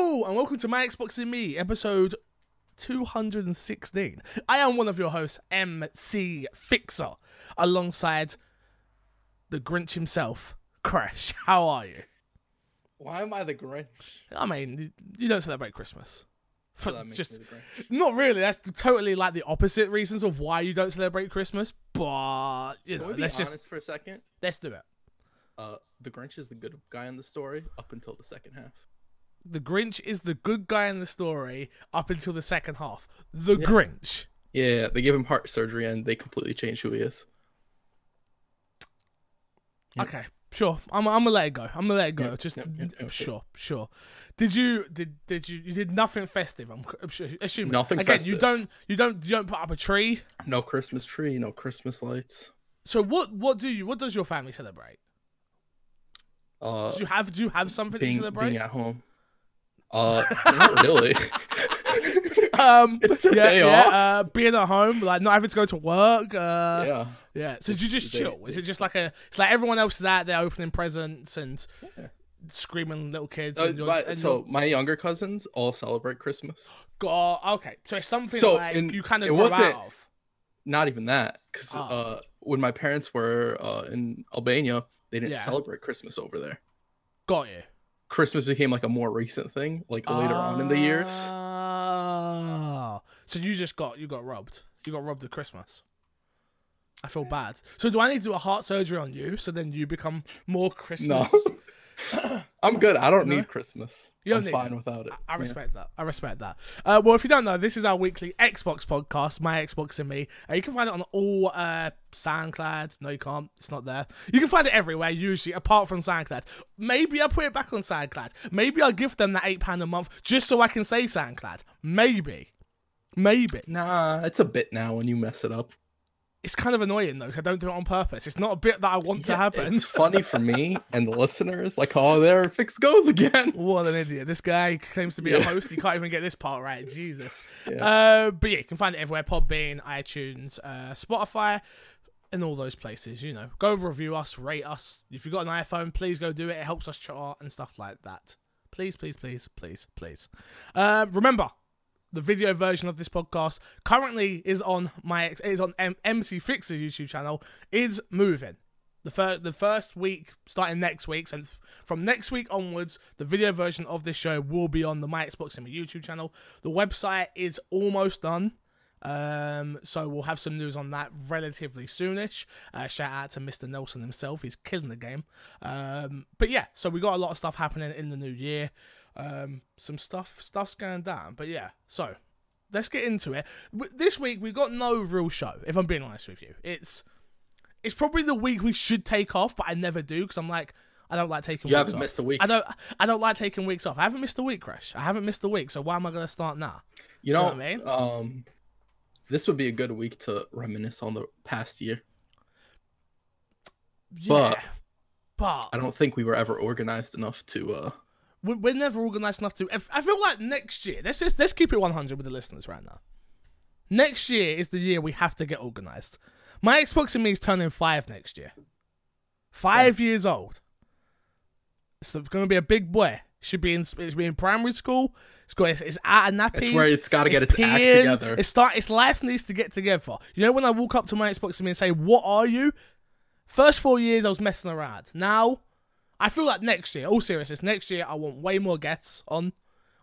Hello and welcome to My Xbox and Me, episode 216. I am one of your hosts, MC Fixer, alongside the Grinch himself, Crash. How are you? Why am I the Grinch? I mean, you- you don't celebrate Christmas. So that makes Just me the Grinch. not really. That's totally like the opposite reasons of why you don't celebrate Christmas. But you Can know, we be let's honest just for a second? let's do it. Uh, the Grinch is the good guy in the story up until the second half. The Grinch is the good guy in the story up until the second half. The Grinch. Yeah, they give him heart surgery and they completely change who he is. Yep. Okay, sure. I'm, I'm gonna let it go. I'm gonna let it go. Yep, Just yep, sure, sure. Did you did did you you did nothing festive? I'm, I'm sure, assuming Nothing again. You don't you don't you don't put up a tree. No Christmas tree, no Christmas lights. So what what do you what does your family celebrate? Uh, Do you have do you have something to celebrate? being at home. Uh, not really. um, It's a yeah, day yeah, off. Uh, being at home, like not having to go to work. Uh, yeah. yeah. So do you just chill? Is it just like a? It's like everyone else is out there opening presents and Yeah. screaming little kids. Uh, and so my younger cousins all celebrate Christmas. God, okay. So it's something So, like in- you kind of grow out of. Not even that, because Oh. uh, when my parents were uh, in Albania, they didn't Yeah. celebrate Christmas over there. Got you. Christmas became like a more recent thing, like later on in the years. Oh. So you just got you got robbed. You got robbed of Christmas. I feel bad. So do I need to do a heart surgery on you so then you become more No, Christmas? I'm good. I don't No? need Christmas. You don't I'm fine it. without it. I Yeah. respect that. I respect that. Uh, well, if you don't know, this is our weekly Xbox podcast, My Xbox and Me. Uh, you can find it on all uh, SoundCloud. No, you can't. It's not there. You can find it everywhere, usually, apart from SoundCloud. Maybe I'll put it back on SoundCloud. Maybe I'll give them that £8 a month just so I can say SoundCloud. Maybe. Maybe. Nah, it's a bit now when you mess it up. It's kind of annoying, though, I don't do it on purpose. It's not a bit that I want to happen. It's funny for me and the listeners. Like, oh, there Fix goes again. What an idiot. This guy claims to be a host. He can't even get this part right. Jesus. Yeah. Uh, but yeah, you can find it everywhere Podbean, iTunes, uh, Spotify, and all those places. You know, go review us, rate us. If you've got an iPhone, please go do it. It helps us chart and stuff like that. Please, please, please, please, please. Um, remember, the video version of this podcast currently is on my is on M- MC Fixer YouTube channel. Is moving. The first the first week starting next week, and from next week onwards, the video version of this show will be on the My Xbox and My YouTube channel. The website is almost done. Um, so we'll have some news on that relatively soonish. Uh, shout out to Mr. Nelson himself; he's killing the game. Um, but yeah, so we got a lot of stuff happening in the new year. Um, some stuff, stuff's going down. But yeah, so let's get into it. This week we got no real show. If I'm being honest with you, it's it's probably the week we should take off, but I never do because I'm like I don't like taking. You weeks haven't off. missed a week. I don't. I don't like taking weeks off. I haven't missed a week, Crash. I haven't missed a week. So why am I going to start now? You know know, what I mean? um, this would be a good week to reminisce on the past year. Yeah, But- but I don't think we were ever organized enough to. uh we're never organized enough to. if- I feel like next year. Let's just let's keep it 100 with the listeners right now. Next year is the year we have to get organized. My Xbox and me is turning five next year. Five years old. It's going to be a big boy. Should be in. It should be in primary school. It's got. It's, it's out of nappies. It's where it's got to get its act together. It's start. Its life needs to get together. You know when I walk up to my Xbox and me and say, "What are you?" First four years I was messing around. Now, I feel like next year, all seriousness, next year I want way more guests on.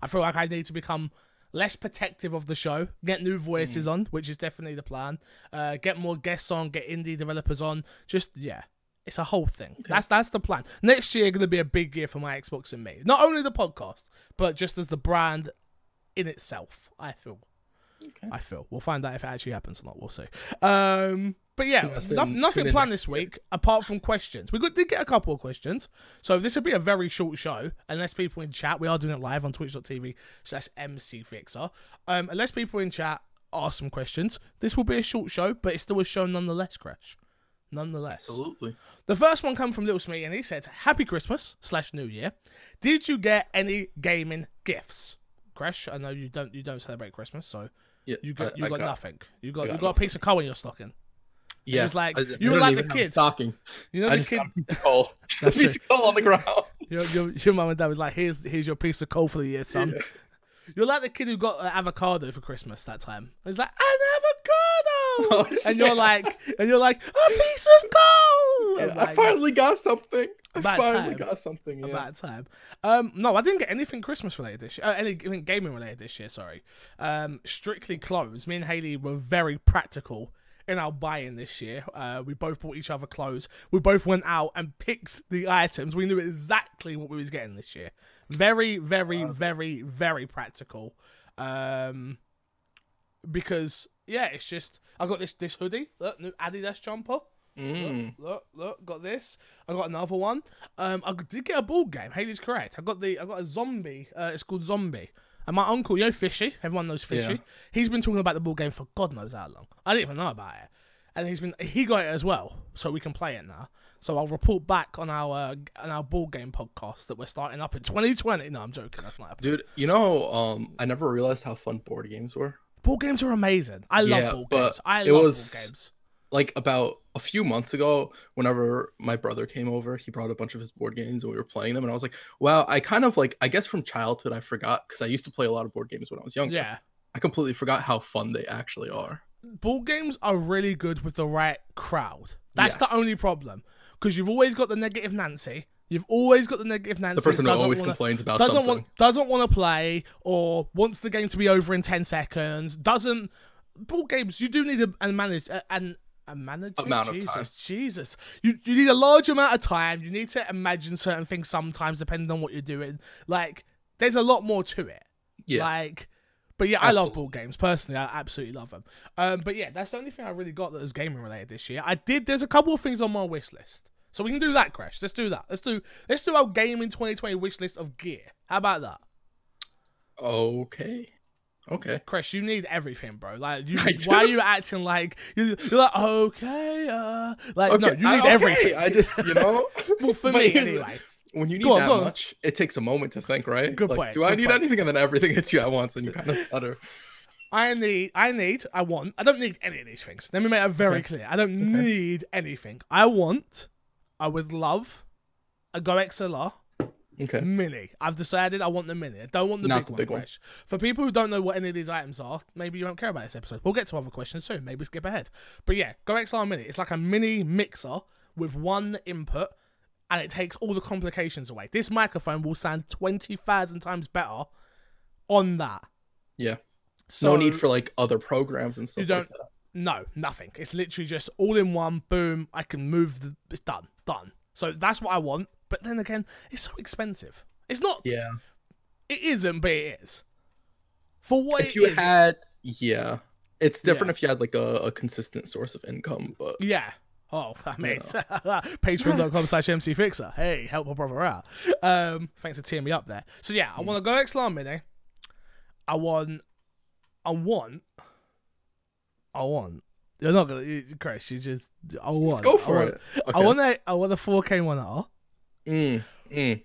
I feel like I need to become less protective of the show, get new Mm. voices on, which is definitely the plan. Uh, get more guests on, get indie developers on. Just yeah, it's a whole thing. That's that's the plan. Next year going to be a big year for my Xbox and me. Not only the podcast, but just as the brand in itself. I feel. Okay. I feel. We'll find out if it actually happens or not. We'll see. Um, but yeah, Tune us noth- in- nothing planned this week apart from questions. We did get a couple of questions, so this will be a very short show. Unless people in chat, we are doing it live on Twitch.tv slash MCFixer. Um, unless people in chat ask some questions, this will be a short show, but it's still a show nonetheless. Crash, nonetheless. Absolutely. The first one come from Little Smee, and he said, "Happy Christmas slash New Year. Did you get any gaming gifts?" Crash, I know you don't you don't celebrate Christmas, so Yeah, you got I- you I got, nothing. You got, I you got got a piece of coal in your stocking. Yeah, was like- I- you I were like the kid. talking. You know I the just kid. got a piece of coal. Just a piece of coal on the ground. Your, your, your mum and dad was like, "Here's here's your piece of coal for the year, son." Yeah. You're like the kid who got an avocado for Christmas that time. He's like, "An avocado," Oh, and you're yeah. like, and you're like, "A piece of coal." Yeah, I'm I finally got something. I finally time. got something. Yeah. about time. Um, no, I didn't get anything Christmas related this year. Uh, anything gaming related this year. Sorry. Um, strictly clothes. Me and Haley were very practical in our buying this year. Uh, we both bought each other clothes. We both went out and picked the items. We knew exactly what we was getting this year. Very, very, very, very practical. Um, because yeah, it's just I got this this hoodie, look, new Adidas jumper. Mm. Look, look, got this. I got another one. Um, I did get a board game. Haley's correct. I got the, I got a zombie. Uh, it's called Zombie. And my uncle, you know Fishy. Everyone knows Fishy. Yeah. He's been talking about the board game for God knows how long. I didn't even know about it. And he's been, he got it as well, so we can play it now. So I'll report back on our uh, on our board game podcast that we're starting up in 2020. No, I'm joking. That's not happening. Dude, you know, um, I never realized how fun board games were. Board games are amazing. I love Yeah, board games. I it love was- board games. Like about a few months ago, whenever my brother came over, he brought a bunch of his board games and we were playing them. And I was like, wow, I kind of like, I guess from childhood, I forgot because I used to play a lot of board games when I was younger. Yeah. I completely forgot how fun they actually are. board games are really good with the right crowd. That's the only problem. Because you've always got the negative Nancy. You've always got the negative Nancy. The person who always wanna- complains about doesn't something. want doesn't want to play or wants the game to be over in ten seconds. Doesn't board games? You do need a, a manage a, an a manager. Amount Jesus. Jesus. You you need a large amount of time. You need to imagine certain things sometimes, depending on what you're doing. Like there's a lot more to it. yeah. Like, but yeah, I love board games personally. I absolutely love them. Um, but yeah, that's the only thing I really got that was gaming related this year. I did. There's a couple of things on my wish list, so we can do that. Crash. Let's do that. Let's do. Let's do our gaming 2020 wish list of gear. How about that? okay. Okay. Chris, you need everything, bro. Like, you, why are you acting like you, you're like okay? Uh, like, no, you need I- okay, everything. I just, you know, well, for But me the- anyway. when you need on, that much, it takes a moment to think, right? Good like, point, Do I need point. anything? And then everything hits you at once, and you kind of stutter. I need, I need, I want. I don't need any of these things. Let me make it very Okay. clear. I don't need anything. I want, I would love a Go XLR Okay. Mini. I've decided I want the Mini. I don't want the big the one. big one. Crash. For people who don't know what any of these items are, maybe you don't care about this episode. We'll get to other questions soon. Maybe skip ahead. But yeah, Go XLR Mini. It's like a mini mixer with one input, and it takes all the complications away. This microphone will sound twenty thousand times better on that. Yeah. So no need for like other programs and stuff. You don't- Like that. No, nothing. It's literally just all in one. Boom. I can move. The, it's done. Done. So that's what I want. But then again, it's so expensive. It's not. Yeah. It isn't, but it is. For what If you is- had, yeah, it's different Yeah. if you had like a, a consistent source of income. But Yeah. Oh, I mean, patreon.com slash mcfixer. Hey, help a brother out. Um, thanks for teeing me up there. So yeah, I want to go XLR Mini. I want, I want, I want. You're not gonna, Chris. You just, I want. just go for I want, it. I want a, I want a 4K monitor, Mm, mm,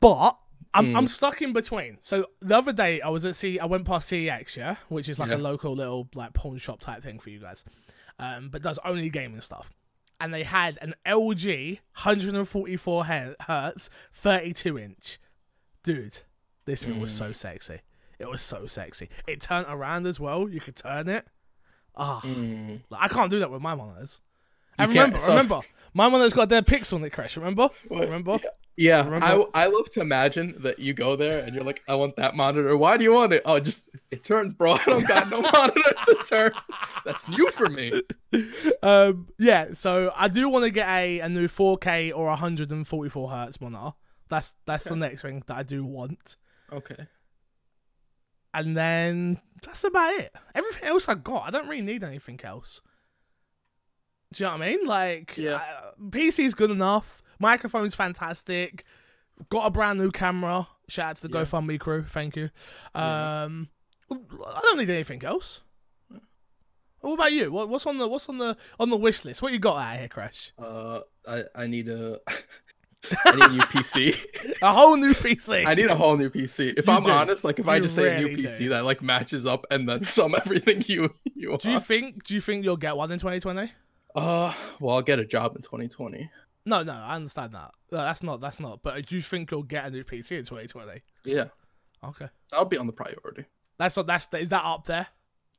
but I'm, Hmm. I'm stuck in between. So the other day I was at C, I went past CEX, yeah, which is like Yeah. a local little like pawn shop type thing for you guys, um, but does only gaming stuff. And they had an LG 144 he- hertz 32 inch. Dude, this thing was Hmm. so sexy. It was so sexy. It turned around as well. You could turn it. Ah, mm. like, I can't do that with my monitors. You remember, so- remember, my monitor's got their pixel on it, Crash. Remember? What? Remember? Yeah, Remember- I, I love to imagine that you go there and you're like, I want that monitor. Why do you want it? Oh, just it turns, bro. I don't got no monitors to turn. That's new for me. um, yeah, so I do want to get a, a new 4K or 144 hertz monitor. That's that's the next thing that I do want, Okay. and then that's about it. Everything else I got, I don't really need anything else. Do you know what I mean? Like, Yeah. uh, PC is good enough. Microphone's fantastic. Got a brand new camera. Shout out to the Yeah. GoFundMe crew. Thank you. Um, I don't need anything else. What about you? What, what's on the what's on the on the wish list? What you got out here, Crash? Uh, I I need a I need a new PC. A whole new PC. I need a whole new PC. If You I'm do. honest, like if I You just say a new PC do. that like matches up and then sum everything you you do you want. think do you think you'll get one in 2020? Uh, well, I'll get a job in 2020. No, no, I understand that. No, that's not. That's not. But do you think you'll get a new PC in 2020? Yeah, Okay, that'll be on the priority. that's not. That's is that up there?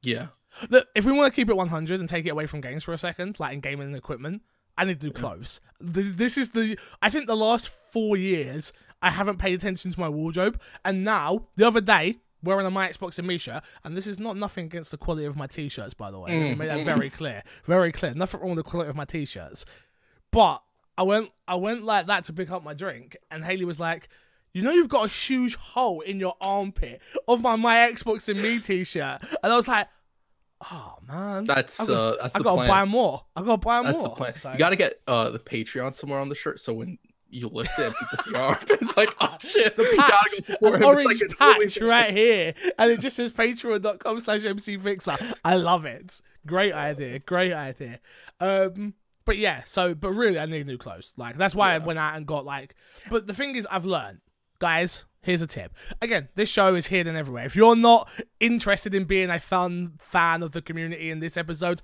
Yeah, Look, if we want to keep it 100 and take it away from games for a second, like in gaming and equipment, I need to do clothes. This is the. I think the last four years, I haven't paid attention to my wardrobe, and now the other day. Wearing a my Xbox and me shirt, and this is not nothing against the quality of my t-shirts, by the way. Me make that very clear, very clear. Nothing wrong with the quality of my t-shirts, but I went, I went like that to pick up my drink, and Haley was like, "You know, you've got a huge hole in your armpit of my my Xbox and me t-shirt," and I was like, "Oh man, that's got- uh, that's I the gotta plan. buy more. I gotta buy That's more." the plan. So- You got to get uh the Patreon somewhere on the shirt, so when you lift it, and people see. It's like, oh shit, the patch, gotta go support an orange like patch right here, and it just says patreon.com slash mcfixer. I love it. Great idea. Great idea. Um, but yeah, so, but really, I need new clothes. Like, that's why I went out and got, like, but the thing is, I've learned, guys, here's a tip. Again, this show is hidden everywhere. If you're not interested in being a fun fan of the community in this episode,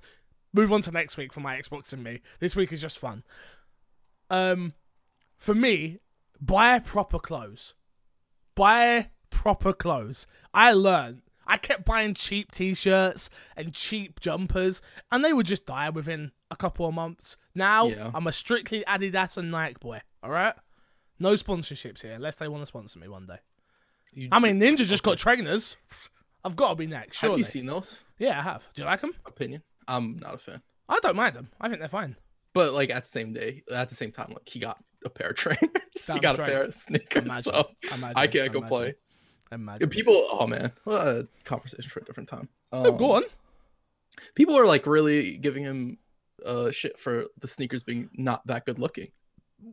move on to next week for my Xbox and me. This week is just fun. Um, for me, buy proper clothes. Buy proper clothes. I learned. I kept buying cheap t-shirts and cheap jumpers, and they would just die within a couple of months. Now Yeah. I'm a strictly Adidas and Nike boy. All right, no sponsorships here unless they want to sponsor me one day. You- I mean, Ninja just got trainers. I've got to be next, have you seen those? yeah, I have. Do you like them? Opinion? I'm not a fan. I don't mind them. I think they're fine. But like at the same day, at the same time, like he got a pair of trainers. he got straight. a pair of sneakers. Imagine. So Imagine, I can't imagine, complain. Imagine. People, oh man, what a conversation for a different time. Oh, Um, go on. People are like really giving him uh shit for the sneakers being not that good looking.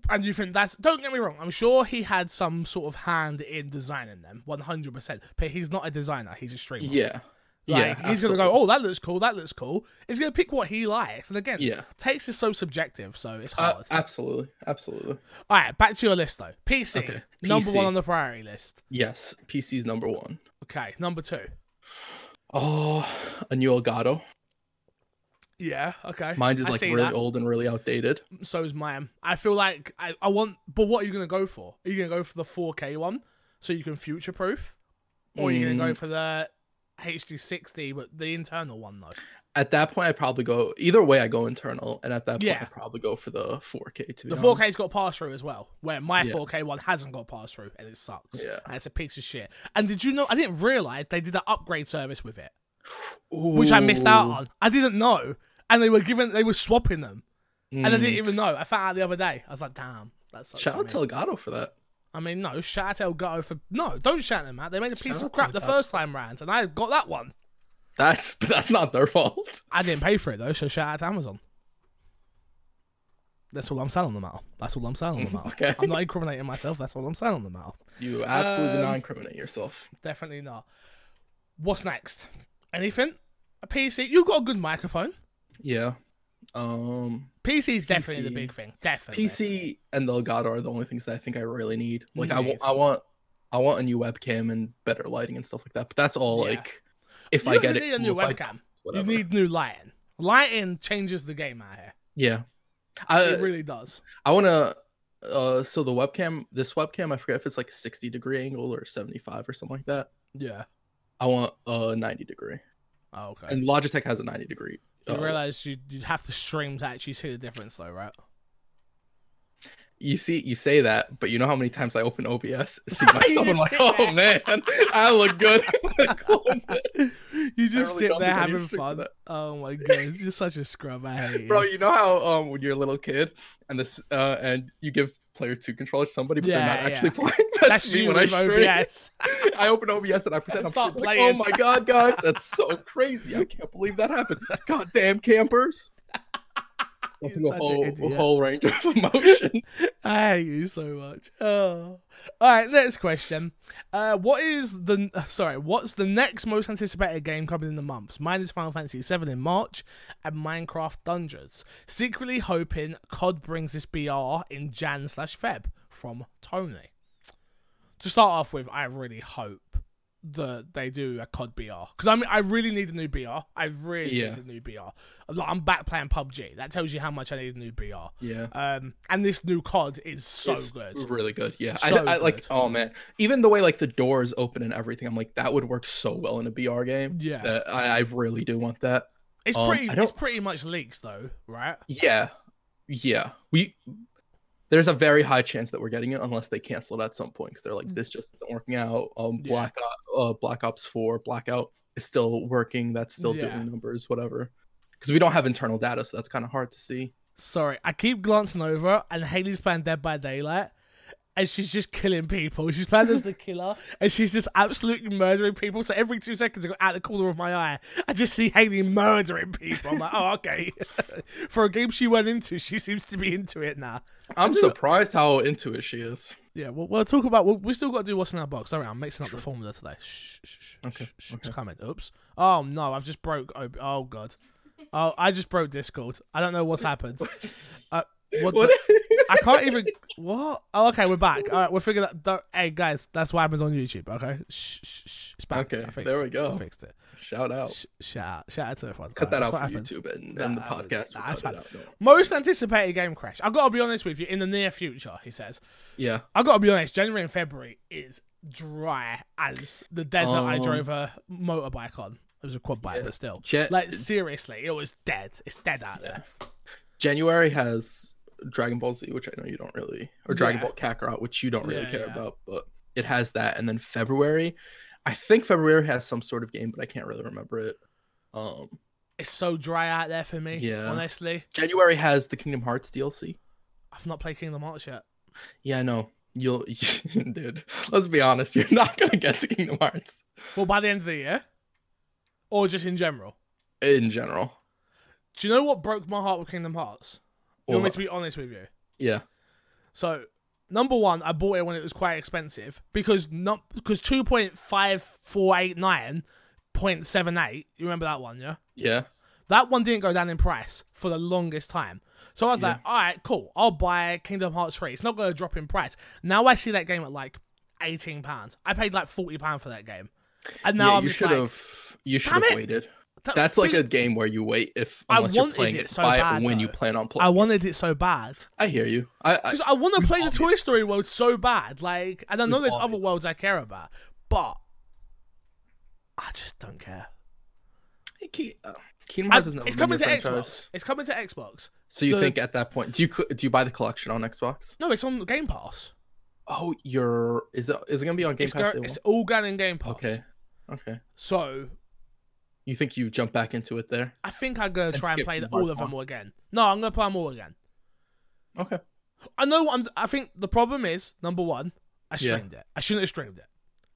And you think that's don't get me wrong, I'm sure he had some sort of hand in designing them, one hundred percent. But he's not a designer, he's a streamer. Yeah. Like, yeah. he's gonna go. Oh, that looks cool, that looks cool. He's gonna pick what he likes. And again, Yeah. takes is so subjective, so it's Uh, hard. absolutely. Absolutely. Alright, back to your list though. PC. Okay, Number one on the priority list. Yes. PC's number one. Okay, number two. Oh, a new Elgato. Yeah, okay. Mine is like really that. old and really outdated. So is mine. I feel like I, I want but what are you gonna go for? Are you gonna go for the 4K one so you can future proof? Or are you gonna go Mm. for the HD sixty but the internal one though? At that point, I'd probably go either way. I go internal, and at that point, Yeah. I'd probably go for the 4K. To The honest. 4K's got pass through as well, where my Yeah. 4K one hasn't got pass through and it sucks. Yeah. And it's a piece of shit. And did you know I didn't realise they did an upgrade service with it, which I missed out on. I didn't know. And they were giving they were swapping them. And I Mm. didn't even know. I found out the other day. I was like, damn, that's. Shout out to Elgato for that. I mean, no, shout out to Elgato for no, don't shout them out. They made a piece Shout of crap the first time round, and I got that one. That's but that's not their fault. I didn't pay for it though, so shout out to Amazon. That's all I'm saying on the matter. That's all I'm saying on the matter. Okay. I'm not incriminating myself. That's all I'm saying on the matter. You absolutely Um, not incriminate yourself. Definitely not. What's next? Anything? A PC? You've got a good microphone. Yeah. Um, PC is definitely the big thing. Definitely. PC and the Elgato are the only things that I think I really need. Like I, wa- I want, I want a new webcam and better lighting and stuff like that. But that's all Yeah. like, if You I get need it, a new. If I- webcam. You need new lighting. Lighting changes the game out here. yeah. I It really does. I want to. Uh, so the webcam, this webcam, I forget if it's like a 60 degree angle or 75 or something like that. Yeah. I want a 90 degree, Oh, okay. and Logitech has a 90 degree. You realize you you'd have to stream to actually see the difference, though, right? you see, you say that, but you know how many times I open OBS, see myself, I'm like, oh there. man, I look good. Close it. You just really sit there think I need having to stick to fun. that. Oh my god, you're such a scrub. I hate you. Bro, you know how um when you're a little kid and this uh and you give player two controller to somebody, but they're not actually yeah. playing. That's, That's me when I stream. OBS. I open OBS and I pretend I'm streaming, like, playing. oh my god, guys, that's so crazy. I can't believe that happened. God damn campers. That's You're a whole, a whole range of emotion. I hate you so much. Oh. All right, next question. Uh, what is the uh, sorry? What's the next most anticipated game coming in the months? Mine is Final Fantasy VII in March and Minecraft Dungeons. Secretly hoping COD brings this BR in Jan slash Feb from Tony. To start off with, I really hope that they do a COD BR because I mean I really need a new BR. I really Yeah. need a new BR. Like, I'm back playing PUBG. That tells you how much I need a new BR. Yeah. Um, and this new COD is so It's good. Really good. Yeah. So I, I like oh man. Even the way like the doors open and everything, I'm like, that would work so well in a BR game. Yeah. I, I really do want that. It's um, pretty. It's pretty much leaks though, right? Yeah. Yeah. We there's a very high chance that we're getting it unless they cancel it at some point because they're like this just isn't working out. Um Yeah. Black uh, Black Ops 4 Blackout is still working. That's still Yeah. doing numbers, whatever. Because we don't have internal data, so that's kind of hard to see. Sorry, I keep glancing over, and Haley's playing Dead by Daylight, and she's just killing people. She's playing as the killer, and she's just absolutely murdering people. So every two seconds, I go out the corner of my eye, I just see Haley murdering people. I'm like, oh, okay. For a game she went into, she seems to be into it now. I'm surprised how into it she is. Yeah, we'll, we'll talk about. We'll, we still got to do what's in our box. Sorry, I'm mixing up the formula today. Shh, shh, shh, Okay, shh, shh, okay. coming. Oops. Oh no, I've just broke. Oh, oh god. Oh, I just broke Discord. I don't know what's happened. Uh, what? What? the- I can't even. What? Oh, okay, we're back. All right, we're figuring that. Don't, hey guys, that's what happens on YouTube. Okay. Shh, shh, shh. It's back. Okay, there we go. I fixed it. Shout out. Sh- shout out, shout out to everyone. Cut that that's out for happens. YouTube and, and the podcast. nah, we'll cut it out. No. Most anticipated game crash. I gotta be honest with you. In the near future, he says. Yeah. I gotta be honest. January and February is dry as the desert I Um, drove a motorbike on. It was a quad bike, Yeah. but still. Like seriously, it was dead. It's dead out Yeah. there. January has Dragon Ball Z, which I know you don't really, or Dragon Yeah. Ball Kakarot, which you don't really Yeah, care yeah. about, but it has that. And then February, I think February has some sort of game, but I can't really remember it. Um, It's so dry out there for me. Yeah. Honestly, January has the Kingdom Hearts DLC. I've not played Kingdom Hearts yet. Yeah, I know. You'll, dude. Let's be honest. You're not gonna get to Kingdom Hearts Well, by the end of the year, or just in general. in general. Do you know what broke my heart with Kingdom Hearts? You want me to be honest with you? yeah, So, number one, I bought it when it was quite expensive because not because two point five four eight nine point seven eight. You remember that one, yeah? yeah, That one didn't go down in price for the longest time. So I was Yeah. like, all right, cool. I'll buy Kingdom Hearts 3. It's not going to drop in price. Now I see that game at like £18. I paid like £40 for that game. And now yeah. I'm You should like, have. You should have waited. That- That's like a game where you wait if I unless you're playing it it, so buy bad, it when you plan on playing. I wanted it so bad. I hear you. I, I I want to play the Toy Story world so bad. Like, and I know there's other worlds I care about, but I just don't care. Uh, Kingdom Hearts has never it's coming to your Xbox. It's coming to Xbox. So you The- think at that point, do you do you buy the collection on Xbox? No, it's on Game Pass. Oh, you're is it is it gonna be on Game It's, Pass? go- it's all going in Game Pass. Okay, okay. So You think you jump back into it there? I think I'm gonna And try and play Kingdom all of them all again. No, I'm gonna play them all again. Okay. I know I'm. I think the problem is number one, I Yeah. streamed it. I shouldn't have streamed it.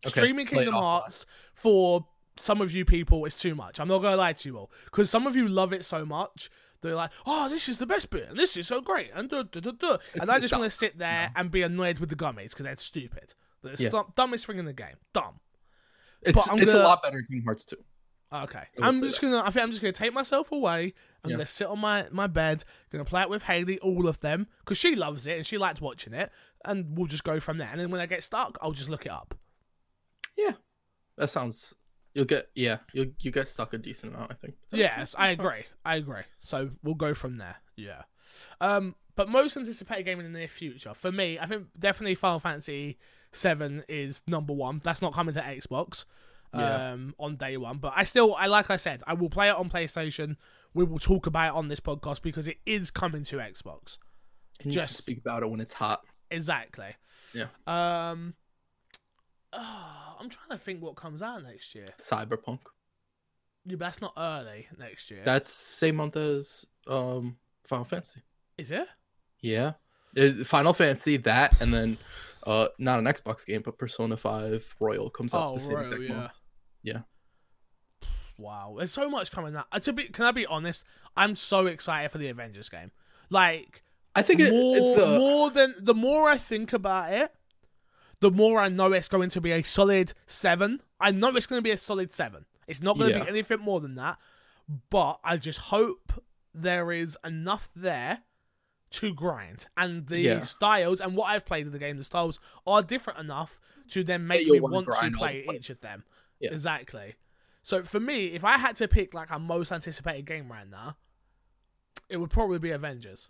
Okay, Streaming Kingdom. Hearts for some of you people is too much. I'm not gonna lie to you all because some of you love it so much. They're like, oh, this is the best bit, and this is so great, and duh, duh, duh, duh. and I just want to sit there and be annoyed with the gummies because they're stupid. The Yeah. stu- dumbest thing in the game. Dumb. It's it's gonna- a lot better than Kingdom Hearts 2. Okay, I'm just that. gonna. I think I'm just gonna take myself away. I'm Yeah. gonna sit on my my bed. Gonna play it with Haley, all of them, because she loves it and she likes watching it. And we'll just go from there. And then when I get stuck, I'll just look it up. Yeah, that sounds. You'll get yeah. You you get stuck a decent amount, I think. That Yes, I agree. I agree. So we'll go from there. Yeah. Um, but most anticipated game in the near future for me, I think definitely Final Fantasy Seven is number one. That's not coming to Xbox. Yeah. Um, on day one, but I still, I like I said, I will play it on PlayStation. We will talk about it on this podcast because it is coming to Xbox. And just- speak about it when it's hot. Exactly. Yeah. Um. ah, I'm trying to think what comes out next year. Cyberpunk. Yeah, but that's not early next year. That's same month as um Final Fantasy. is it? Yeah. Uh, Final Fantasy that and then uh not an Xbox game but Persona 5 Royal comes out Oh, the same Royal, exact yeah. month. Yeah. Wow, there's so much coming out. Uh, to be, can I be honest? I'm so excited for the Avengers game. Like I think it, more, the more than the more I think about it, the more I know it's going to be a solid seven. I know it's going to be a solid seven. It's not going to Yeah. be anything more than that. But I just hope there is enough there to grind, and the Yeah. styles and what I've played in the game, the styles are different enough to then make me want to play each of them. Yeah. Exactly. So for me, if I had to pick like a most anticipated game right now, it would probably be Avengers.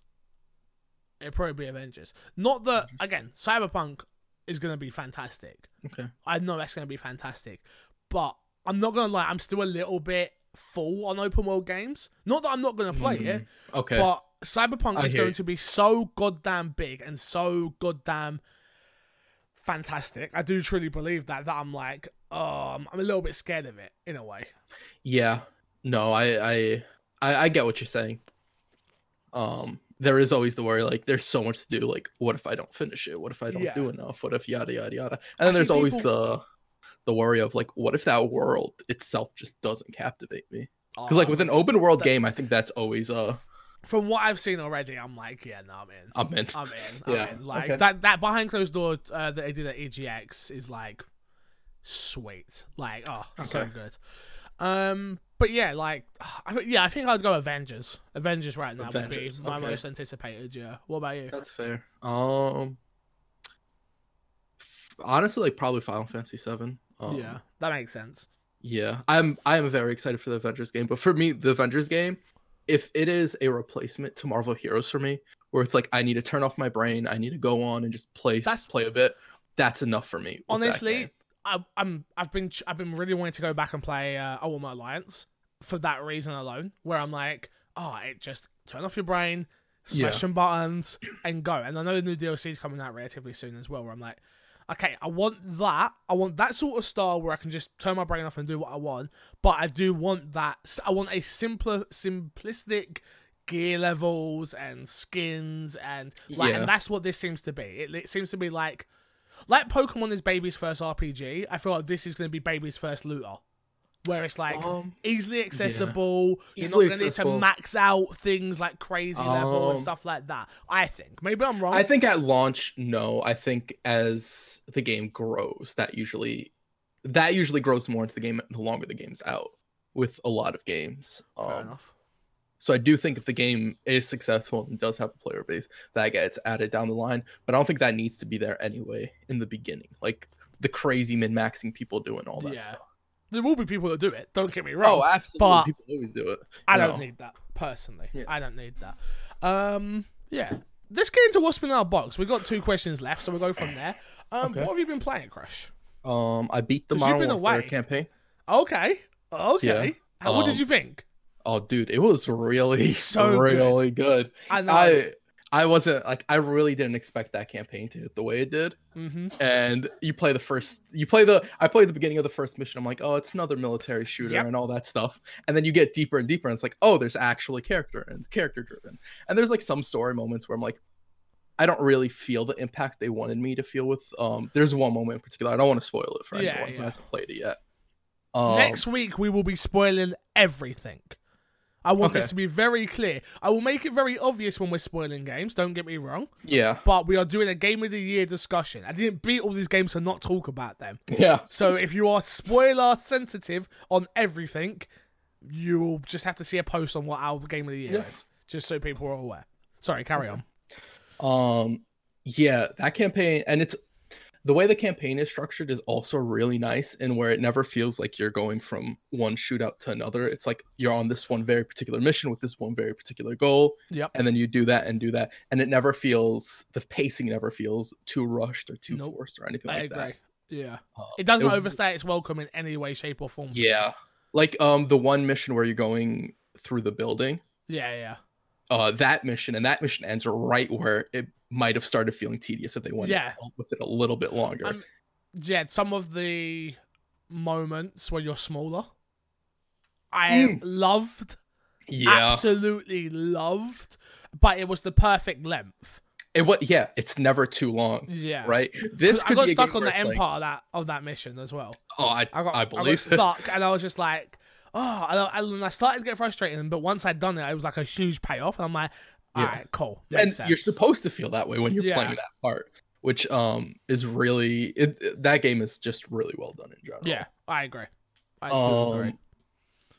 It'd probably be Avengers. Not that again, Cyberpunk is gonna be fantastic. Okay. I know that's gonna be fantastic, but I'm not gonna lie. I'm still a little bit full on open world games. Not that I'm not gonna play it, Mm, Okay. but Cyberpunk is going to be so goddamn big and so goddamn fantastic. I do truly believe that. That I'm like, um, I'm a little bit scared of it in a way. Yeah. No, I, I I I get what you're saying. Um there is always the worry like there's so much to do like what if I don't finish it? What if I don't Yeah. do enough? What if yada yada yada. And then I there's always people- the the worry of like what if that world itself just doesn't captivate me? Oh, like with an open world that- game I think that's always uh from what I've seen already, I'm like, yeah, no, I'm in. I'm in. I'm in. I'm Yeah, in. Like okay. that that behind closed door uh, that they did at EGX is like sweet. Like oh, so good. Um, but yeah, like I, yeah, I think I'd go Avengers. Avengers right now Avengers, would be my okay. most anticipated. Yeah. What about you? That's fair. Um honestly like probably Final Fantasy 7. Um, yeah, that makes sense. Yeah, I'm I am very excited for the Avengers game, but for me, the Avengers game, if it is a replacement to Marvel Heroes for me, where it's like I need to turn off my brain, I need to go on and just play That's- play a bit, that's enough for me. Honestly. I, I'm I've been I've been really wanting to go back and play uh, My Alliance for that reason alone, where I'm like, oh, it just turn off your brain, smash Yeah. some buttons, and go. And I know the new DLC is coming out relatively soon as well, where I'm like, okay, I want that. I want that sort of style where I can just turn my brain off and do what I want. But I do want that. I want a simpler, simplistic gear levels and skins and like, Yeah. and that's what this seems to be. It, it seems to be like like Pokemon is baby's first RPG, I feel like this is going to be baby's first looter. Where it's like Um, easily accessible, you're Easily not going to need to max out things like crazy level and Um, stuff like that. I think. Maybe I'm wrong. I think at launch, no. I think as the game grows, that usually that usually grows more into the game the longer the game's out. With a lot of games, Fair um, enough. So I do think if the game is successful and does have a player base, that gets added down the line. But I don't think that needs to be there anyway in the beginning. Like the crazy min maxing people doing all that Yeah. stuff. There will be people that do it. Don't get me wrong. Oh, absolutely. but- people always do it. I you don't need that personally. Yeah. I don't need that. Um, yeah. Let's get into what's been in our box. We've got two questions left, so we'll go from there. Um, Okay. what have you been playing, Crash? Um, I beat the 'Cause you've Modern Warfare away. campaign. Okay. Okay. Yeah. How, what did Um, you think? Oh, dude, it was really, So good. really good. I know. I, I wasn't like I really didn't expect that campaign to hit the way it did. mm-hmm. and you play the first you play the i played the beginning of the first mission i'm like oh it's another military shooter Yep. and all that stuff and then you get deeper and deeper and it's like oh there's actually character and it's character driven and there's like some story moments where i'm like i don't really feel the impact they wanted me to feel with um there's one moment in particular i don't want to spoil it for Yeah, anyone who hasn't played it yet um, Next week we will be spoiling everything. I want this to be very clear. I will make it very obvious when we're spoiling games. Don't get me wrong, yeah but we are doing a game of the year discussion. I didn't beat all these games to not talk about them. yeah So if you are spoiler sensitive on everything, you will just have to see a post on what our game of the year Yeah. is, just so people are aware. Sorry, carry on. Um, yeah, that campaign, and it's the way the campaign is structured is also really nice, and where it never feels like you're going from one shootout to another. It's like you're on this one very particular mission with this one very particular goal, Yep. and then you do that and do that, and it never feels the pacing never feels too rushed or too Nope. forced or anything I like agree. that. Yeah. Uh, It doesn't it- overstay its welcome in any way, shape, or form. Yeah, like um the one mission where you're going through the building. Yeah, yeah. uh that mission and that mission ends right where it might have started feeling tedious if they went Yeah. with it a little bit longer. Um, yeah, some of the moments where you're smaller, I Mm. loved, yeah, absolutely loved, but it was the perfect length. it was. Yeah, it's never too long, Yeah, right? This I got stuck on the end like, part of that of that mission as well. Oh, I, I got I I, believe got stuck, and I was just like, oh, I, and I started to get frustrated. But once I'd done it, it was like a huge payoff, and I'm like, all Yeah. right, cool, and sense. you're supposed to feel that way when you're Yeah. playing that part, which um is really it, that game is just really well done in general. yeah, I agree. I agree. Um,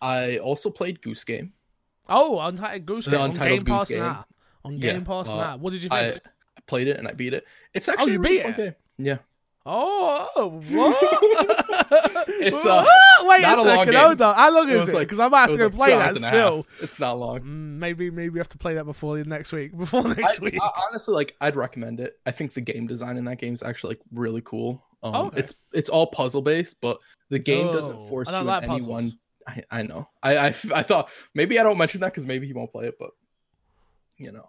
I also played Goose Game. Oh, Untitled Goose The Game on Untitled Game Goose Game. now. on Yeah, Game Pass. uh, nah. What did you I think? I played it and I beat it. It's actually you a really beat fun it? game. Yeah. Oh, what? It's, uh, Wait not a a long second. game. Hold on. How long It is it? like- Because I might have to like play that hours and a still. It's not long. Mm, maybe maybe we have to play that before the next week. Before next I, week. I- honestly, like I'd recommend it. I think the game design in that game is actually like really cool. Um, Oh, okay. It's it's all puzzle based, but the game Oh, doesn't force you like any puzzles. I, I know. I, I I thought maybe I don't mention that because maybe he won't play it, but you know.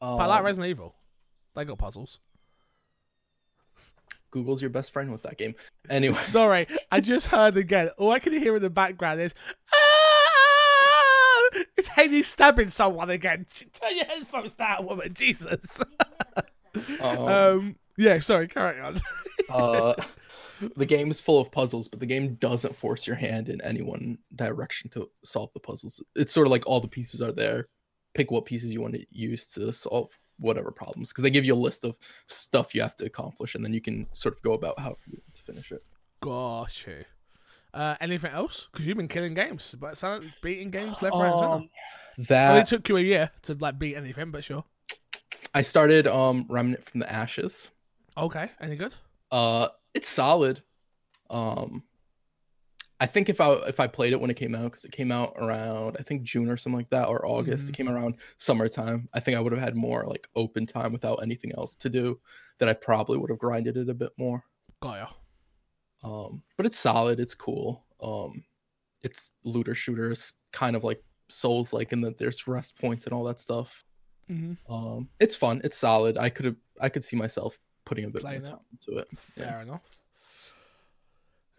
Um, but I like Resident Evil. They got puzzles. Google's your best friend with that game. Anyway, Sorry, I just heard again. All I can hear in the background is. "Ah!" It's Haley stabbing someone again. Turn your headphones down, woman. Jesus. um, Um. Yeah. Sorry. Carry on. uh, the game is full of puzzles, but the game doesn't force your hand in any one direction to solve the puzzles. It's sort of like all the pieces are there. Pick what pieces you want to use to solve whatever problems because they give you a list of stuff you have to accomplish, and then you can sort of go about how you to finish it. Got you. Uh, anything else? Because you've been killing games, but like beating games left, right, and center. Um, Well, that it took you a year to like beat anything, but sure. I started um Remnant from the Ashes. Okay. Any good? Uh, it's solid. Um, I think if I if I played it when it came out, because it came out around I think June or something like that, or August. It came around summertime. I think I would have had more like open time without anything else to do. That I probably would have grinded it a bit more. Got ya. Um, but it's solid. It's cool. Um, it's looter shooters, kind of like Souls like, in that there's rest points and all that stuff. Mm-hmm. Um, it's fun. It's solid. I could have I could see myself putting a bit Playing more time into it. Yeah. Fair enough.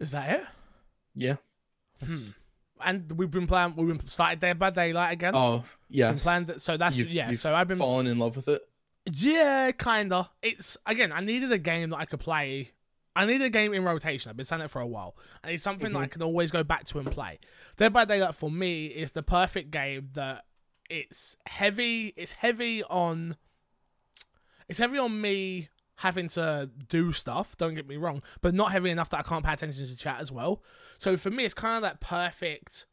Is that it? Yeah. Hmm. And we've been playing. We've been started Dead by Daylight again. Oh Been yes. planned. So that's You've- yeah. you've So I've been fallen in love with it. Yeah, kinda. It's again, I needed a game that I could play. I need a game in rotation. I've been saying it for a while. I need something that I can always go back to and play. Dead by Daylight for me is the perfect game that it's heavy. It's heavy on. It's heavy on me having to do stuff. Don't get me wrong, but not heavy enough that I can't pay attention to chat as well. So for me, it's kind of that perfect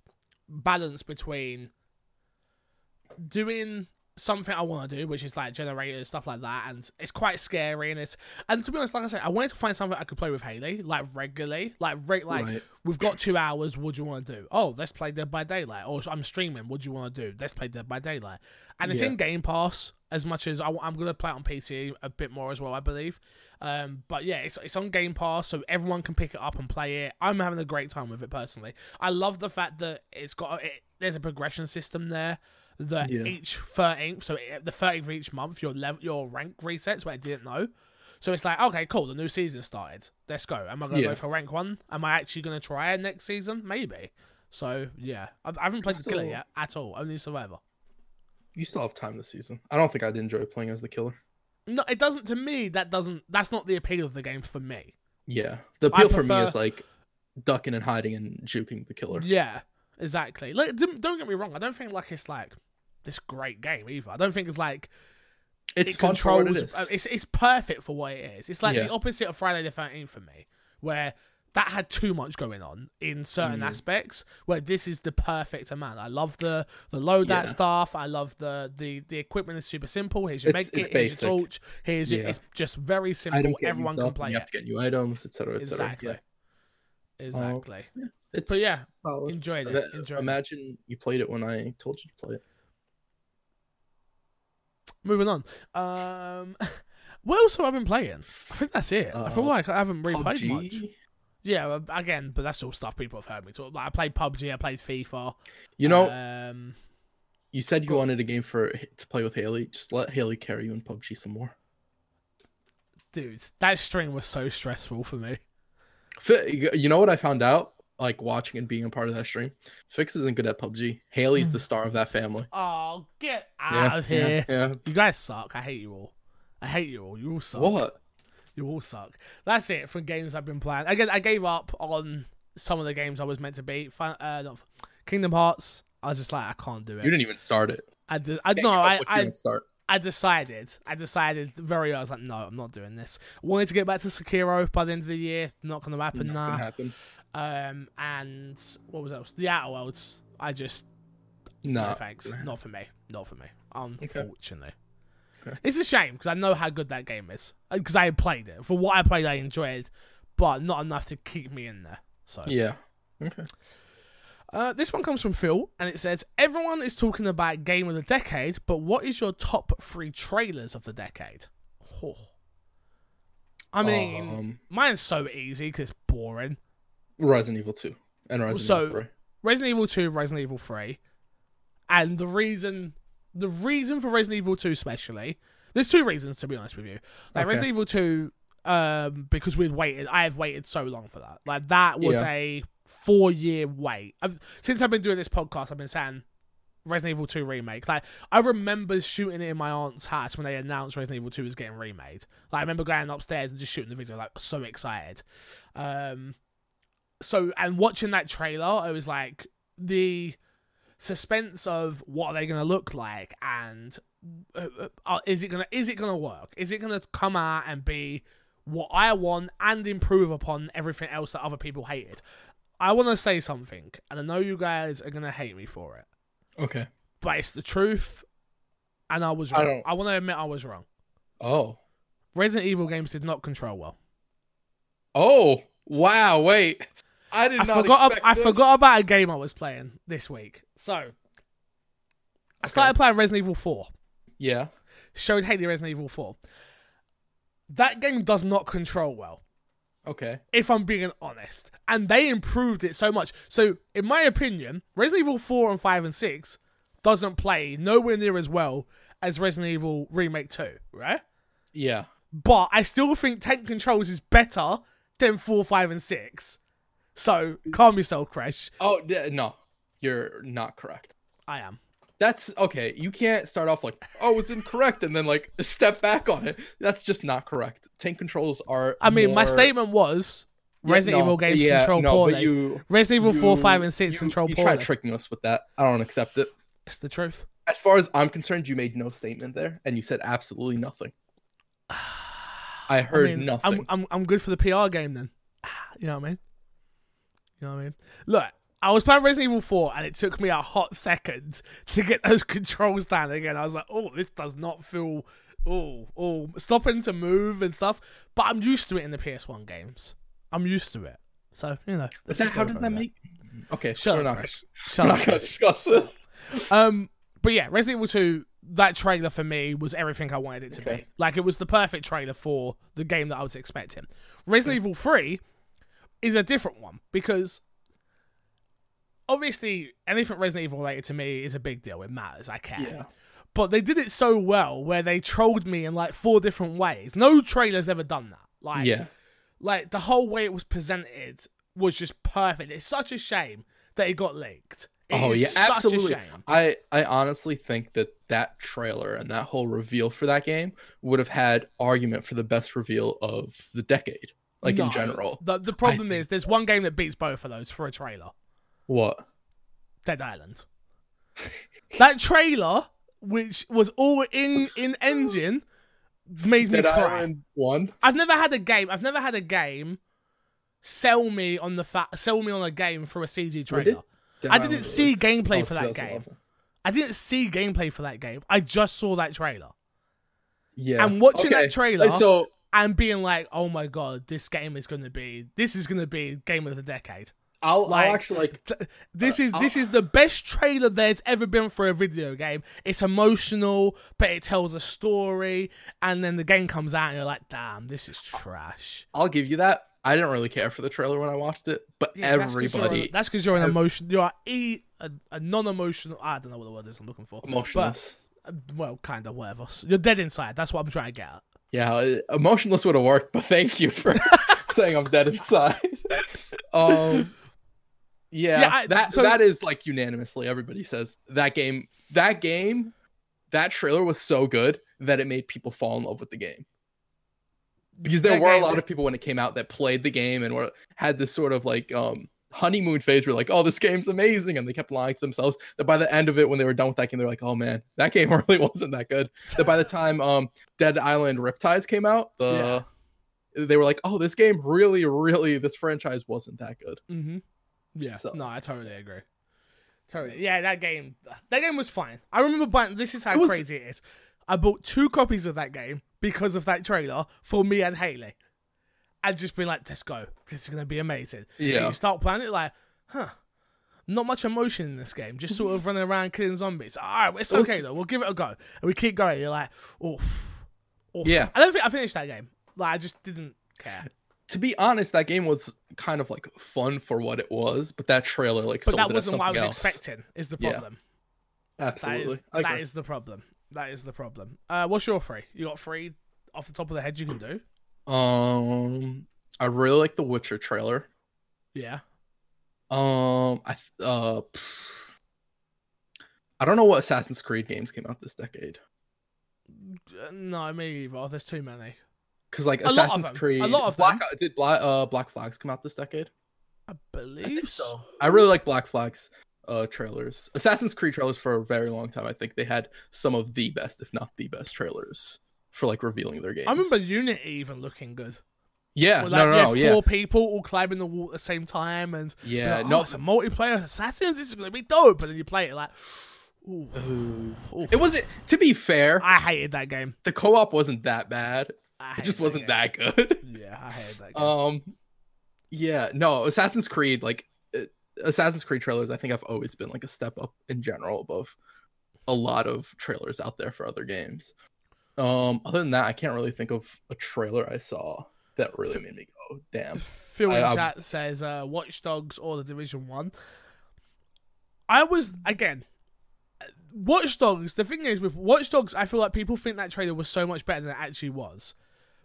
balance between doing something I want to do, which is like generators, stuff like that, and it's quite scary. And it's and to be honest, like I said, I wanted to find something I could play with Haley, like regularly, like re- like Right. we've got two hours. What do you want to do? Oh, let's play Dead by Daylight. Or I'm streaming. What do you want to do? Let's play Dead by Daylight. And it's Yeah. in Game Pass as much as I, am gonna play it on PC a bit more as well, I believe. Um, but yeah, it's it's on Game Pass, so everyone can pick it up and play it. I'm having a great time with it personally. I love the fact that it's got it, there's a progression system there. That Yeah. each thirteenth, so eh, the thirteenth of each month, your level, your rank resets. But I didn't know. So it's like, okay, cool. The new season started. Let's go. Am I going to Yeah. go for rank one? Am I actually going to try it next season? Maybe. So yeah, I, I haven't played the killer yet at all. Only survivor. You still have time this season. I don't think I'd enjoy playing as the killer. No, it doesn't. To me, that doesn't. That's not the appeal of the game for me. Yeah. The I appeal for me is like ducking and hiding and juking the killer. Yeah, exactly. Like, don't get me wrong. I don't think like it's like this great game either. I don't think it's like It's it fun for what it controls. is. uh, It's it's perfect for what it is. It's like Yeah. the opposite of Friday the Thirteenth for me, where that had too much going on in certain Mm. aspects. Where this is the perfect amount. I love the the loadout Yeah. stuff. I love the the the equipment is super simple. Here's your It's- make it's kit. Here's your torch. Here's your, it's just very simple. Everyone can play You it. have to get new items, etc. etc. Exactly. Yeah. Exactly. It's But yeah, solid. Enjoyed it. Ima- Enjoyed it. Imagine you played it when I told you to play it. Moving on. Um, what else have I been playing? I think that's it. I feel Uh, like I haven't really played much. Yeah, again, but that's all stuff people have heard me talk. Like I played PUBG, I played FIFA. You know, um, you said you wanted a game for to play with Haley. Just let Haley carry you in PUBG some more. dude, that stream was so stressful for me. You know what I found out? Like watching and being a part of that stream. Fix isn't good at PUBG. Haley's the star of that family. Oh, get out Yeah, of here! Yeah. You guys suck. I hate you all. I hate you all. You all suck. What? You all suck. That's it for games I've been playing. Again, I gave up on some of the games I was meant to beat. Uh, not Kingdom Hearts. I was just like, I can't do it. You didn't even start it. I did. I Yeah, no. I, I start. I decided. I decided very early. I was like, no, I'm not doing this. Wanted to get back to Sekiro by the end of the year. Not gonna happen. Not Nah. gonna happen. Um, and what was else? The Outer Worlds. I just no Nah. thanks. Not for me. Not for me. Unfortunately. Okay. It's a shame because I know how good that game is because I played it. For what I played, I enjoyed, but not enough to keep me in there. So Yeah. Okay. Uh, this one comes from Phil, and it says, Everyone is talking about Game of the Decade, but what is your top three trailers of the decade? Oh. I mean, Um, mine's so easy because it's boring. Resident Evil 2 and Resident So- Evil 3. Resident Evil 2, Resident Evil 3. And the reason the reason for Resident Evil 2 especially, there's two reasons to be honest with you. Like Okay. Resident Evil 2 um because we'd waited I have waited so long for that. Like that was Yeah. a 4 year wait. I've, since I've been doing this podcast I've been saying Resident Evil 2 remake. Like I remember shooting it in my aunt's house when they announced Resident Evil 2 was getting remade. Like I remember going upstairs and just shooting the video like so excited. Um so and watching that trailer I was like the suspense of what are they going to look like and uh, uh, is it going to is it going to work is it going to come out and be what i want and improve upon everything else that other people hated i want to say something and i know you guys are going to hate me for it Okay. but it's the truth and i was wrong don't- i, want to admit i was wrong Oh. resident evil games did not control well Oh. Wow. Wait. I did I not forgot. ab- I forgot about a game I was playing this week. So I started playing Resident Evil Four. Yeah. Showed Haley Resident Evil Four. That game does not control well, Okay. if I'm being honest. And they improved it so much. So, in my opinion, Resident Evil Four and Five and Six doesn't play nowhere near as well as Resident Evil Remake Two, right? Yeah. But I still think Tank Controls is better than Four, Five, and Six. So calm yourself, Crash. Oh no, you're not correct. I am. That's okay. You can't start off like, oh, it's incorrect, and then like step back on it. That's just not correct. Tank controls are. I mean, my statement was Yeah, Resident no, Evil games yeah, control no, poorly. But you, Resident Evil 4, 5, and 6 you, control you poorly. tried tricking us with that. I don't accept it. It's the truth. As far as I'm concerned, you made no statement there, and you said absolutely nothing. I heard I mean, nothing. I'm, I'm, I'm good for the PR game then. You know what I mean? You know what I mean? Look, I was playing Resident Evil 4 and it took me a hot second to get those controls down again. I was like, oh, this does not feel. Oh, oh, stopping to move and stuff. But I'm used to it in the PS1 games. I'm used to it. So, you know. Let's that, how does that make? Okay, Shut up, not. Chris. We're Shut not up. gonna discuss this. Um, but yeah, Resident Evil 2, that trailer for me was everything I wanted it to be. Like, it was the perfect trailer for the game that I was expecting. Resident Evil 3 is a different one because obviously anything Resident Evil related to me is a big deal. It matters. I care. Yeah. But they did it so well where they trolled me in like four different ways. No trailer's ever done that. Like, Yeah. like the whole way it was presented was just perfect. It's such a shame that it got leaked. It Oh is yeah, such absolutely. a shame. I I honestly think that that trailer and that whole reveal for that game would have had argument for the best reveal of the decade, like No, in general. The the problem think is there's one game that beats both of those for a trailer. What? Dead Island. that trailer, which was all in in engine, made me Dead cry. Island One. I've never had a game. I've never had a game sell me on the fa- sell me on a game for a CG trailer. did I didn't Island see gameplay Oh, for that 2011. game. I didn't see gameplay for that game. I just saw that trailer Yeah. And watching that trailer- So and being like, "Oh my god, this game is going to be this is going to be game of the decade." I'll, Like- I'll actually like Th- This Uh, is this is the best trailer there's ever been for a video game. It's emotional, but it tells a story, and then the game comes out, and you're like, "Damn, this is trash." I'll give you that. I didn't really care for the trailer when I watched it, but Yeah, you're everybody an- That's because you're an ev- emotion. You're a, a, a non-emotional. I don't know what the word is I'm looking for. emotionless. Uh, Well, kind of whatever. You're dead inside. That's what I'm trying to get at. Yeah, uh, emotionless would have worked, but thank you for saying I'm dead inside. um, yeah, Yeah, I- that so- that is like unanimously everybody says that game. That game, that trailer was so good that it made people fall in love with the game. Because there were a lot of people when it came out that played the game and were had this sort of like um honeymoon phase where like, oh, this game's amazing, and they kept lying to themselves. That by the end of it, when they were done with that game, they're like, oh man, that game really wasn't that good. That by the time um Dead Island Riptides came out, the they were like, oh, this game really, really, this franchise wasn't that good. Mm-hmm. Yeah. So- No, I totally agree. Totally. Yeah, that game. That game was fine. I remember buying. This is how It was- crazy it is. I bought two copies of that game because of that trailer for me and Haley. And just been like, let's go. This is gonna be amazing. And Yeah. you start playing it like, huh. Not much emotion in this game, just sort of running around killing zombies. All right, it's okay though. We'll give it a go, and we keep going. You're like, oh, Yeah. I don't think I finished that game. Like, I just didn't care. To be honest, that game was kind of like fun for what it was, but that trailer like But that wasn't what I was else. expecting. Is the Yeah. problem? Absolutely. That is that is the problem. That is the problem. Uh, what's your three? You got three off the top of the head you can do. Um, I really like the Witcher trailer. Yeah. Um, I th- uh, I don't know what Assassin's Creed games came out this decade. Uh, No, me either. There's too many. Because like A lot of Assassin's Creed, A lot of Black them. did Black uh Black Flags come out this decade? I believe so. I really like Black Flags uh trailers. Assassin's Creed trailers for a very long time. I think they had some of the best, if not the best, trailers for like revealing their games. I remember Unity even looking good. Yeah, With, no, like, no, yeah, no, four yeah, people all climbing the wall at the same time, and yeah. like, oh, no, it's a multiplayer Assassins. This is gonna be dope. And then you play it like, ooh, Ooh. ooh. it wasn't. To be fair, I hated that game. the co-op wasn't that bad. I It just wasn't game. that good. Yeah, I hated that game. Um, yeah, no, Assassin's Creed, like uh, Assassin's Creed trailers, I think I've always been like a step up in general above a lot of trailers out there for other games. Um, other than that, I can't really think of a trailer I saw that really made me go, "Damn." Phil in I- I- chat says uh, Watch Dogs or the Division One. I was again. Watch Dogs. The thing is with Watch Dogs, I feel like people think that trailer was so much better than it actually was,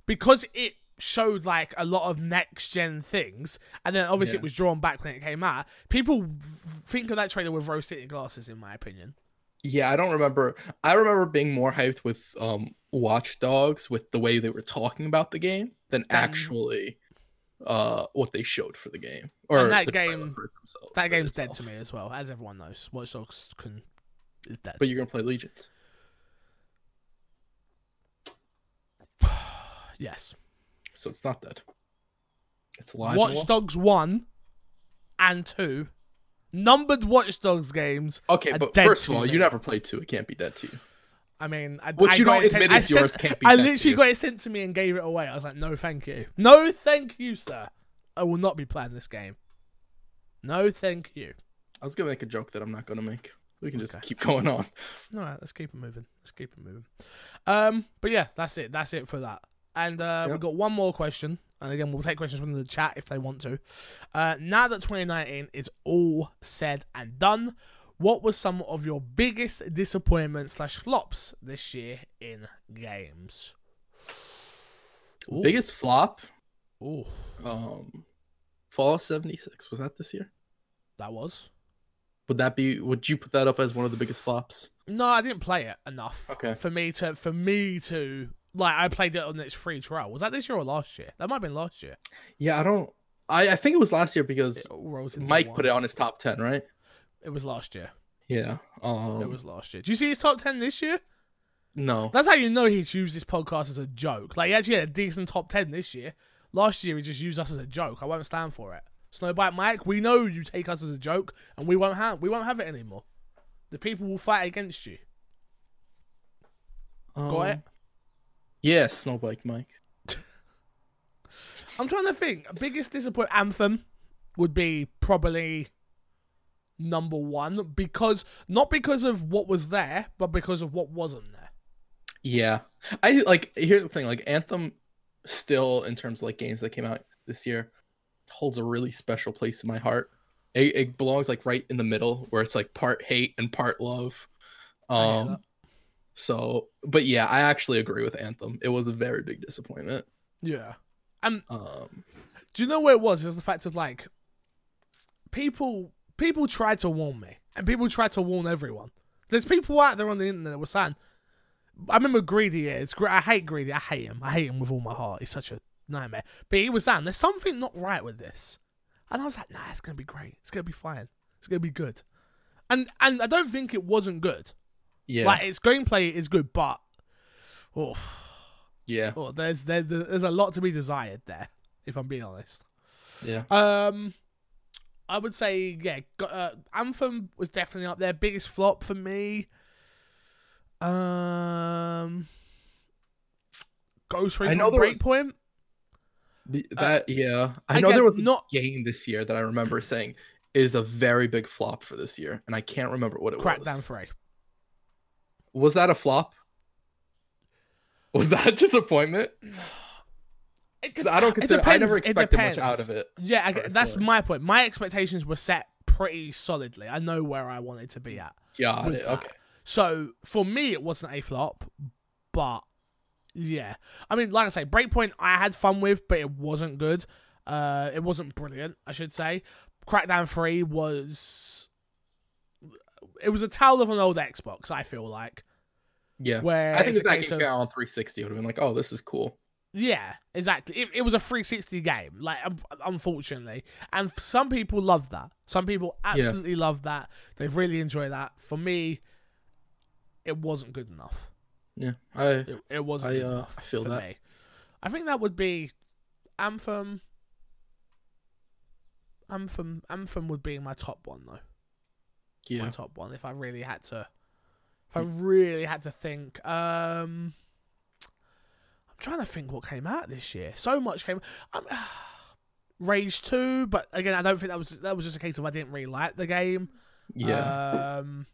because it showed like a lot of next gen things, and then obviously Yeah. it was drawn back when it came out. People think of that trailer with rose tinted glasses, in my opinion. Yeah, I don't remember. I remember being more hyped with um Watch Dogs with the way they were talking about the game than Then- actually uh what they showed for the game or that the game-. That game's dead to me as well, as everyone knows. Watch Dogs can is dead. But you're gonna play Legions. yes. So it's not dead. It's live Watch. Dogs 1 and 2, numbered Watch Dogs games. Okay, but first of all, me. you never played two. It can't be dead to you. I mean, I, What I you don't it sent- admit I is yours sent- can't be I dead to literally got it sent to me and gave it away. I was like, no, thank you. No, thank you, sir. I will not be playing this game. No, thank you. I was gonna make a joke that I'm not gonna make. We can just Okay. keep going on. All right, let's keep it moving. Let's keep it moving. Um, but yeah, that's it. That's it for that. And uh, Yeah. we've got one more question. And again, we'll take questions from the chat if they want to. Uh, now that 2019 is all said and done, what was some of your biggest disappointments slash flops this year in games? Ooh. Biggest flop. Ooh, Um, Fallout 76 was that this year? that was. Would that be? Would you put that up as one of the biggest flops? No, I didn't play it enough. Okay. For me to, for me to, like, I played it on its free trial. Was that this year or last year? That might have been last year. Yeah, I don't. I I think it was last year because It all rolls into Mike one. put it on his top ten, right? It was last year. Yeah. Um. it was last year. Do you see his top ten this year? no. That's how you know he's used this podcast as a joke. Like he actually had a decent top ten this year. Last year he just used us as a joke. I won't stand for it. Snowbike Mike, we know you take us as a joke, and we won't have we won't have it anymore. The people will fight against you. Got it? Yeah, Snowbike Mike. I'm trying to think. Biggest disappointment anthem would be probably number one because not because of what was there, but because of what wasn't there. Yeah. I like. Here's the thing. Like Anthem, still in terms of like games that came out this year, holds a really special place in my heart. It, it belongs like right in the middle where it's like part hate and part love. Um. So, but yeah, I actually agree with Anthem. It was a very big disappointment. Yeah. And Um. Do you know what it was? It was the fact of like people people tried to warn me, and people tried to warn everyone. There's people out there on the internet that were saying, I remember Greedy. Great. I hate Greedy. I hate him. I hate him with all my heart. He's such a nightmare. But he was saying there's something not right with this, and I was like, Nah, it's gonna be great. It's gonna be fine. It's gonna be good. And and I don't think it wasn't good. Yeah. Like its gameplay is good, but oh, yeah. oh there's there's there's a lot to be desired there. If I'm being honest. Yeah. Um, I would say yeah. Uh, Anthem was definitely up there. Biggest flop for me. Um, Ghost Recon know there was- Breakpoint. The- That yeah, I know there was a not- game this year that I remember saying is a very big flop for this year, and I can't remember what it was. Crackdown was. Three. Was that a flop? Was that a disappointment? Because I don't consider. I never expected much out of it. Yeah, I, that's my point. My expectations were set pretty solidly. I know where I wanted to be at. Got with it. that. Okay. So for me, it wasn't a flop, but yeah, I mean, like I say, Breakpoint I had fun with, but it wasn't good. Uh, it wasn't brilliant, I should say. Crackdown Three was. It was a tale of an old Xbox. I feel like Yeah. where I think if that game of- came out on 360, it would have been like, oh, this is cool. Yeah, exactly. It, it was a 360 game, like un- unfortunately, and some people love that. Some people absolutely love that. They've really enjoyed that. For me, it wasn't good enough. Yeah. I It, it wasn't I, good uh, enough I feel for that. me. I think that would be Anthem. Anthem, Anthem would be my top one though. My yeah. top one if I really had to. If I really had to think, um, I'm trying to think what came out this year. So much came. Um, Rage Two, but again, I don't think that was that was just a case of I didn't really like the game. Yeah. Um,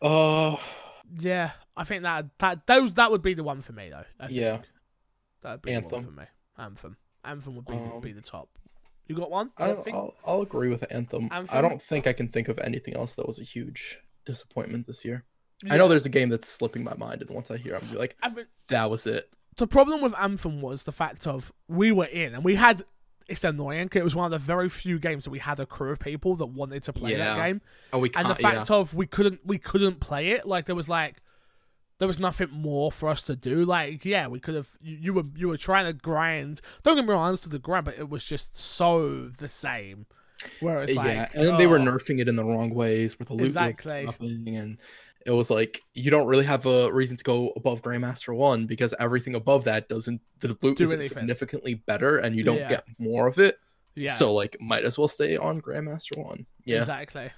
Uh yeah, I think that that those that would be the one for me though. I think. yeah. that would be the one Anthem. for me. Anthem, Anthem would be Um, would be the top. You got one? I, think. I'll, I'll agree with Anthem. I don't think I can think of anything else that was a huge disappointment this year. I know there's a game that's slipping my mind, and once I hear, it, I'm like, that was it. the problem with Anthem was the fact of we were in and we had. It's annoying 'cause it was one of the very few games that we had a crew of people that wanted to play that game, Oh, we and the fact of we couldn't we couldn't play it. Like there was like there was nothing more for us to do. Like yeah, we could have. You, you were you were trying to grind. Don't get me wrong, I understood the grind, but it was just so the same. Where it's yeah, like and then they were oh, nerfing it in the wrong ways, with the loot Exactly. and it was like you don't really have a reason to go above Grandmaster One because everything above that doesn't the loot Do is anything. significantly better, and you don't Yeah. get more of it. yeah, So like, might as well stay on Grandmaster One. Yeah. exactly.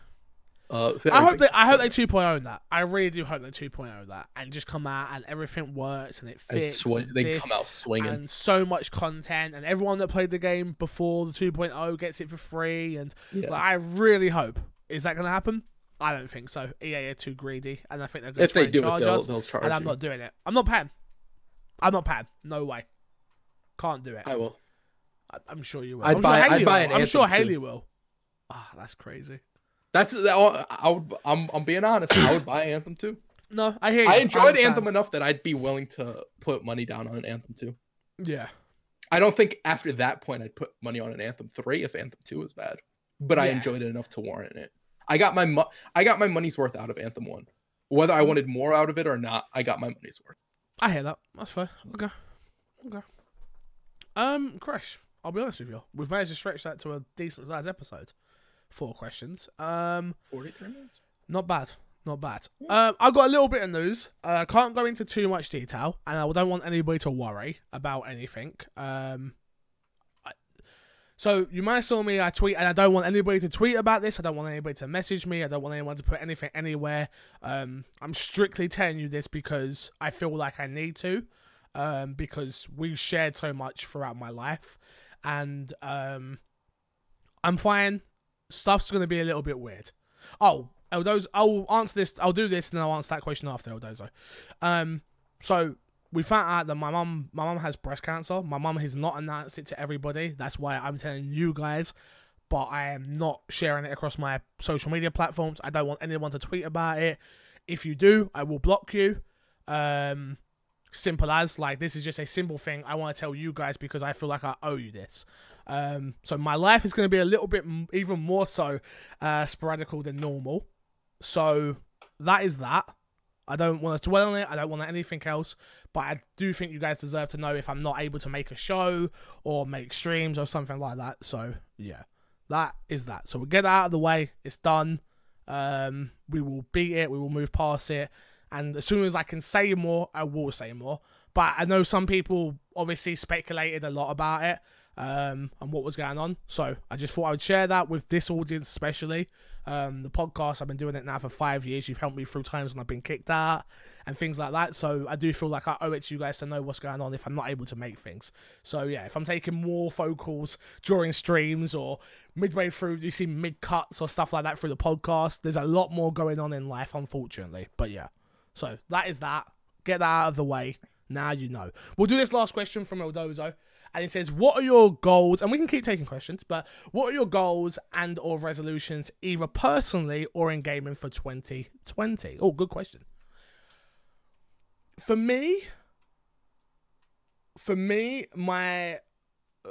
Uh, I hope they I hope they big 2.0 that. I really do hope they 2.0 that and just come out and everything works and it and fits. swing, and they come out swinging. and so much content and everyone that played the game before the 2.0 gets it for free and yeah. like, I really hope is that going to happen? I don't think so. EA are too greedy and I think they're going to they do it, they'll, us they'll charge and I'm you. not doing it. I'm not paying. I'm not paying. No way. Can't do it. I will. I, I'm sure you will. I'd I'm buy- sure I'd Haley buy will. an I'm sure Anthem too. Haley will. Ah, that's crazy. That's I would. I'm I'm being honest. I would buy Anthem too. No, I hear you. I enjoyed understand. Anthem enough that I'd be willing to put money down on an Anthem too. Yeah. I don't think after that point I'd put money on an Anthem three if Anthem two was bad, but I enjoyed it enough to warrant it. I got my mo- I got my money's worth out of Anthem one. Whether Mm. I wanted more out of it or not, I got my money's worth. I hear that. That's fair. Okay. Okay. Um, Crash, I'll be honest with you. We've managed to stretch that to a decent sized episode. Four questions. Um, Forty three minutes. not bad. Not bad. Um, I got a little bit of news. I uh, can't go into too much detail, and I don't want anybody to worry about anything. Um, I, so you might saw me. I tweet, and I don't want anybody to tweet about this. I don't want anybody to message me. I don't want anyone to put anything anywhere. Um, I'm strictly telling you this because I feel like I need to, um, because we've shared so much throughout my life, and um, I'm fine. Stuff's gonna be a little bit weird. Oh, Eldozo, I'll answer this. I'll do this, and then I'll answer that question after Eldozo. Um, so we found out that my mum, my mum has breast cancer. My mum has not announced it to everybody. That's why I'm telling you guys. But I am not sharing it across my social media platforms. I don't want anyone to tweet about it. If you do, I will block you. Um, simple as like this is just a simple thing. I want to tell you guys because I feel like I owe you this. Um, so my life is going to be a little bit m- even more so uh, sporadical than normal. So that is that. I don't want to dwell on it. I don't want anything else. But I do think you guys deserve to know if I'm not able to make a show or make streams or something like that. So yeah, that is that. So we'll get out of the way. It's done. Um, we will beat it. We will move past it. And as soon as I can say more, I will say more. But I know some people obviously speculated a lot about it. um, and what was going on. So I just thought I would share that with this audience, especially. Um, the podcast, I've been doing it now for five years. You've helped me through times when I've been kicked out and things like that. So I do feel like I owe it to you guys to know what's going on if I'm not able to make things. So yeah, if I'm taking more vocals during streams or midway through, you see mid cuts or stuff like that through the podcast, there's a lot more going on in life, unfortunately. But yeah, so that is that. Get that out of the way. Now you know. We'll do this last question from Eldozo and it says what are your goals? And we can keep taking questions but what are your goals and or resolutions either personally or in gaming for 2020 oh good question. For me for me my uh,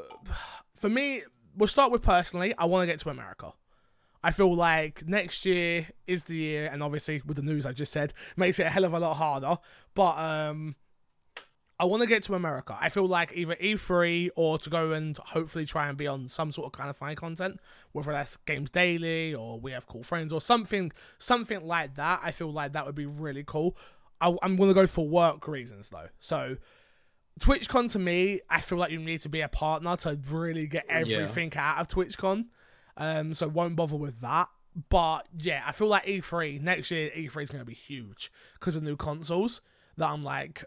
for me we'll start with personally i want to get to america. I feel like next year is the year, and obviously with the news I just said, makes it a hell of a lot harder. But um, I want to get to America. I feel like either E3 or to go and hopefully try and be on some sort of Kinda Funny content, whether that's Games Daily or We Have Cool Friends or something, something like that. I feel like that would be really cool. I, am going to go for work reasons though. So TwitchCon to me, I feel like you need to be a partner to really get everything yeah. out of TwitchCon. Um, so won't bother with that. But yeah, I feel like E3 next year, E3 is going to be huge because of new consoles. That I'm like,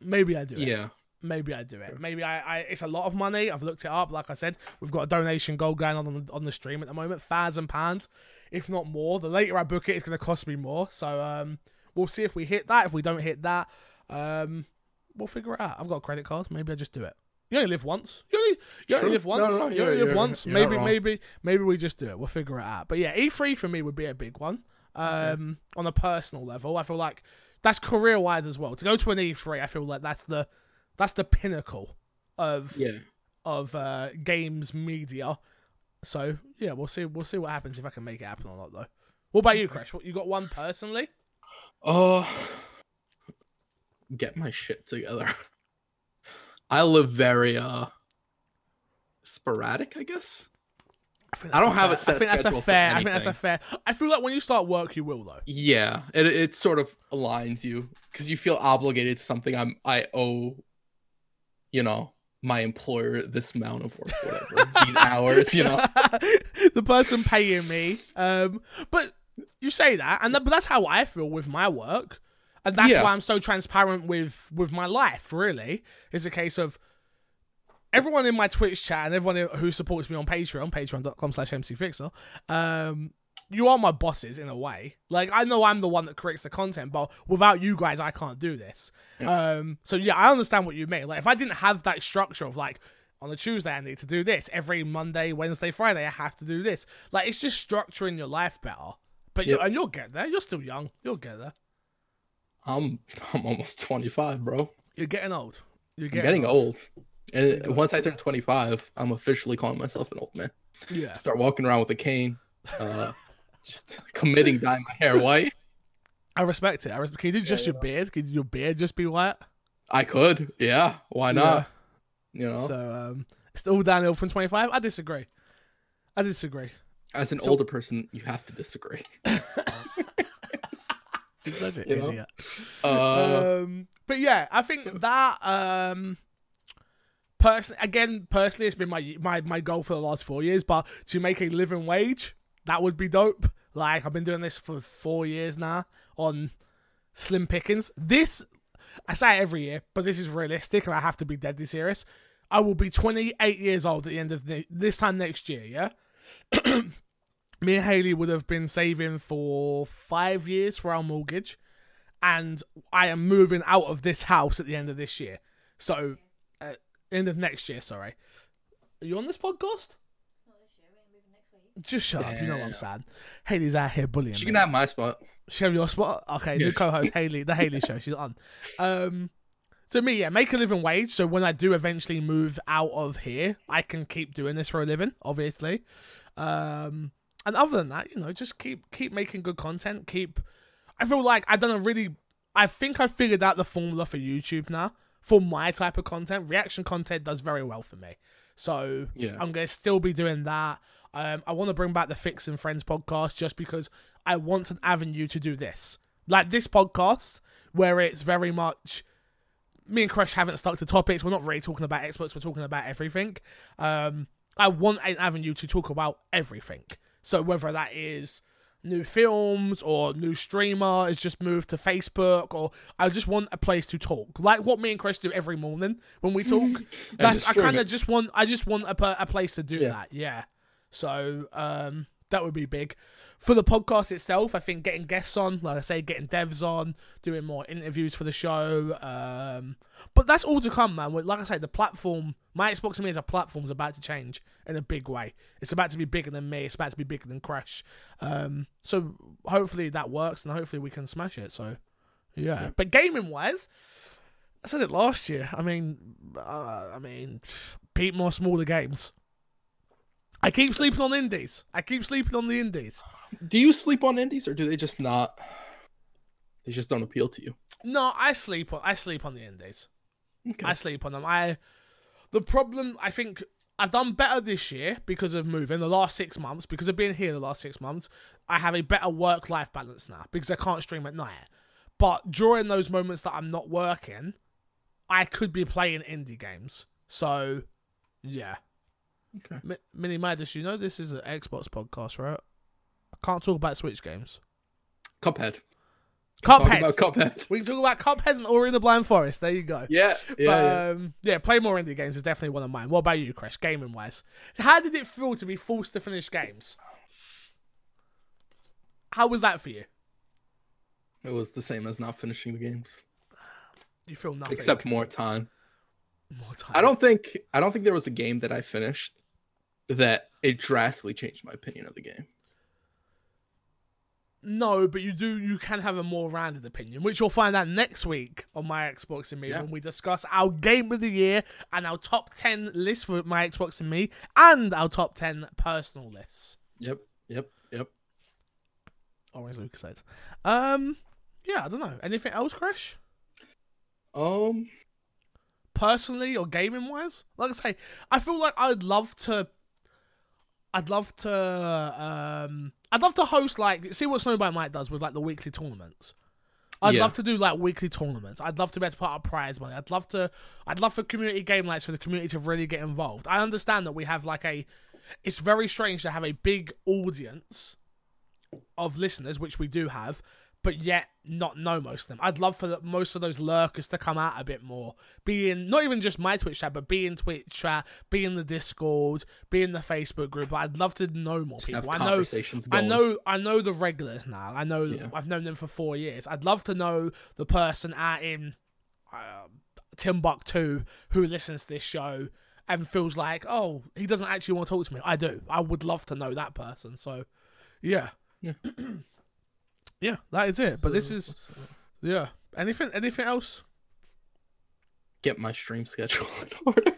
maybe I do it. Yeah. Maybe I do it. Maybe I, I. It's a lot of money. I've looked it up. Like I said, we've got a donation goal going on on the, on the stream at the moment, thousand pounds, if not more. The later I book it, it's going to cost me more. So um, we'll see if we hit that. If we don't hit that, um, we'll figure it out. I've got a credit card. Maybe I just do it. You only live once. You only, you only live once. No, no, you only live once. Maybe, maybe, maybe we just do it. We'll figure it out. But yeah, E3 for me would be a big one. Um, on a personal level, I feel like that's career wise as well. To go to an E3, I feel like that's the that's the pinnacle of yeah. of uh, games media. So yeah, we'll see we'll see what happens if I can make it happen or not though. What about you, Crash? What you got one personally? Oh, uh, get my shit together. I live very uh sporadic, I guess. I, I don't have fair. a set I think that's a fair. I think that's a fair. I feel like when you start work, you will though. Yeah, it it sort of aligns you because you feel obligated to something. I'm I owe, you know, my employer this amount of work, whatever these hours. You know, the person paying me. Um, but you say that, and that, but that's how I feel with my work, and that's yeah. why I'm so transparent with with my life. Really, is a case of everyone in my Twitch chat and everyone who supports me on Patreon, patreon.com slash mcfixer, um, you are my bosses in a way. Like I know I'm the one that creates the content, but without you guys, I can't do this. Yeah. Um, so yeah, I understand what you mean. Like if I didn't have that structure of like on a Tuesday I need to do this, every Monday, Wednesday, Friday I have to do this. Like it's just structuring your life better. But yep. you, and you'll get there. You're still young. You'll get there. I'm I'm almost 25, bro. You're getting old. You're getting, getting old. old. And once I turn 25, I'm officially calling myself an old man. Yeah. Start walking around with a cane, uh, just committing dyeing my hair white. I respect it. I respect. Can you do just yeah, your beard? Can your beard just be white? I could. Yeah. Why not? Yeah. You know. So um, it's all downhill from 25. I disagree. I disagree. As an so, older person, you have to disagree. such an you idiot. Uh, um, but yeah, I think that um, Personally, again, personally, it's been my, my my goal for the last four years. But to make a living wage, that would be dope. Like I've been doing this for four years now on slim pickings. This I say every year, but this is realistic, and I have to be deadly serious. I will be 28 years old at the end of the, this time next year. Yeah. Me and Haley would have been saving for five years for our mortgage, and I am moving out of this house at the end of this year. So end of next year. Sorry. Are you on this podcast? Just shut yeah. up. You know what I'm saying. Haley's out here bullying. She me. can have my spot. She have your spot. Okay, new co-host Haley, the Haley Show. She's on. Um, so me, yeah, make a living wage. So when I do eventually move out of here, I can keep doing this for a living. Obviously. Um, and other than that, you know, just keep keep making good content. Keep. I feel like I've done a really. I think I figured out the formula for YouTube now for my type of content. Reaction content does very well for me. So yeah. I'm going to still be doing that. Um, I want to bring back the Fix and Friends podcast just because I want an avenue to do this. Like this podcast, where it's very much me and Crash haven't stuck to topics. We're not really talking about experts. We're talking about everything. Um, I want an avenue to talk about everything. So whether that is new films or new streamer has just moved to Facebook or I just want a place to talk. Like what me and Chris do every morning when we talk. That's I kind of just want I just want a, a place to do Yeah. that. Yeah. So um that would be big. For the podcast itself, I think getting guests on, like I say, getting devs on, doing more interviews for the show. Um, but that's all to come, man. Like I say, the platform, my Xbox and me as a platform is about to change in a big way. It's about to be bigger than me. It's about to be bigger than Crash. Um, so hopefully that works, and hopefully we can smash it. So yeah. Yeah. But gaming wise, I said it last year. I mean, uh, I mean, beat more smaller games. I keep sleeping on indies. I keep sleeping on the indies. Do you sleep on indies or do they just not? They just don't appeal to you. No, I sleep on I sleep on the indies. Okay. I sleep on them. I the problem I think I've done better this year because of moving the last six months, because of being here the last six months, I have a better work life balance now because I can't stream at night. But during those moments that I'm not working, I could be playing indie games. So yeah. Okay. Mi- Mini Madness, you know this is an Xbox podcast, right? I can't talk about Switch games. Cuphead. Talk Cuphead. about Cuphead. We can talk about Cuphead and Ori and the Blind Forest. There you go. Yeah, yeah, but, yeah. Um, yeah, play more indie games is definitely one of mine. What about you, Chris? Gaming wise, how did it feel to be forced to finish games? How was that for you? It was the same as not finishing the games, You feel nothing except more time. More time. I don't think I don't think there was a game that I finished that it drastically changed my opinion of the game. No, but you do. You can have a more rounded opinion, which you'll find out next week on my Xbox and me Yeah. when we discuss our game of the year and our top ten list for my Xbox and me, and our top ten personal lists. Yep, yep, yep. Orange Lucas said. Um, yeah, I don't know. Anything else, Crash? Um, personally or gaming wise. Like I say, I feel like I'd love to. I'd love to. Um, I'd love to host like see what Snowbike Mike does with like the weekly tournaments. I'd Yeah. love to do like weekly tournaments. I'd love to be able to put up prize money. I'd love to. I'd love for community game nights for the community to really get involved. I understand that we have like a. It's very strange to have a big audience of listeners, which we do have, but yet not know most of them. I'd love for the, most of those lurkers to come out a bit more. Be in not even just my Twitch chat, but be in Twitch chat, be in the Discord, be in the Facebook group. I'd love to know more just people. I know I know I know the regulars now. I know Yeah. I've known them for four years. I'd love to know the person out in uh, Timbuktu who listens to this show and feels like, oh, he doesn't actually want to talk to me. I do. I would love to know that person. So, yeah, Yeah. yeah, that is it. But this is let's, yeah. Anything? Anything else? get my stream schedule in order.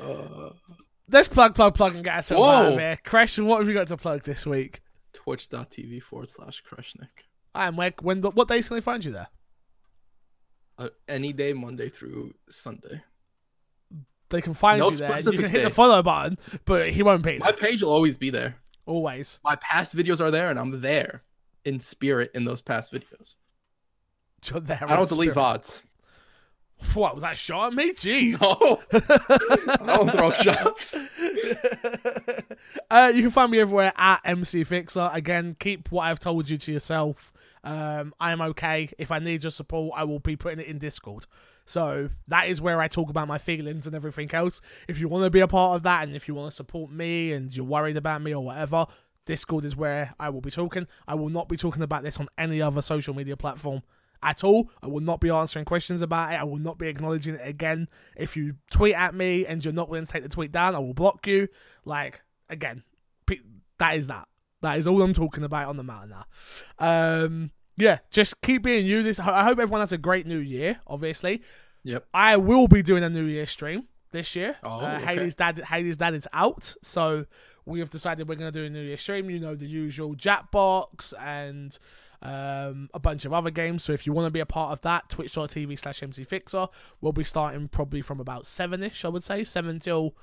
uh, Let's plug, plug, plug, and get ourselves out of Whoa. here. Crash, what have you got to plug this week? Twitch.tv forward slash Kreshnik. And where, when, what days can they find you there? Uh, any day, Monday through Sunday. They can find No you there. and You specific can hit the follow button, but he won't be My page will always be there. Always. My past videos are there, and I'm there in spirit in those past videos. You're I don't delete. VODs. What was that shot at me? Jeez. No, I don't throw shots. uh, you can find me everywhere at MC Fixer. Again, keep what I've told you to yourself. Um, I am okay. If I need your support, I will be putting it in Discord. So that is where I talk about my feelings and everything else. If you want to be a part of that and if you want to support me and you're worried about me or whatever, Discord is where I will be talking. I will not be talking about this on any other social media platform at all. I will not be answering questions about it. I will not be acknowledging it again. If you tweet at me and you're not willing to take the tweet down, I will block you. Like, again, that is that. That is all I'm talking about on the matter now. Um, yeah, just keep being you. This I hope everyone has a great new year. Obviously, Yep. I will be doing a New Year stream this year. Oh, uh, okay. Haley's dad, Haley's dad is out, so we have decided we're going to do a New Year stream. You know the usual Jackbox and um, a bunch of other games. So if you want to be a part of that, twitch.tv slash mcfixer. We'll be starting probably from about seven ish, I would say seven till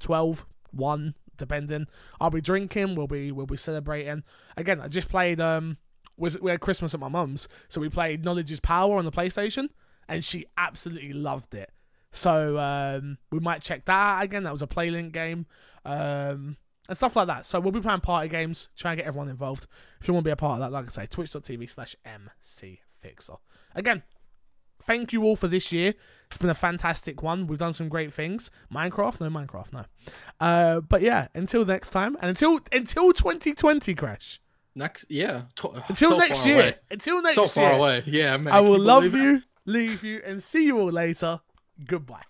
12, 1, depending. I'll be drinking. We'll be we'll be celebrating. Again, I just played. Um, was we had Christmas at my mum's, so we played Knowledge is Power on the PlayStation and she absolutely loved it. So um, we might check that out again. That was a playlink game. Um, and stuff like that. So we'll be playing party games, try and get everyone involved. If you want to be a part of that, like I say, twitch.tv slash mcfixer. Again, thank you all for this year. It's been a fantastic one. We've done some great things. Minecraft? No Minecraft, no. Uh, but yeah, until next time, and until until 2020, Crash. Next, yeah. To- uh, Until so next year. away. Until next year. So far away. Yeah, man. I will love you, leave you, and see you all later. Goodbye.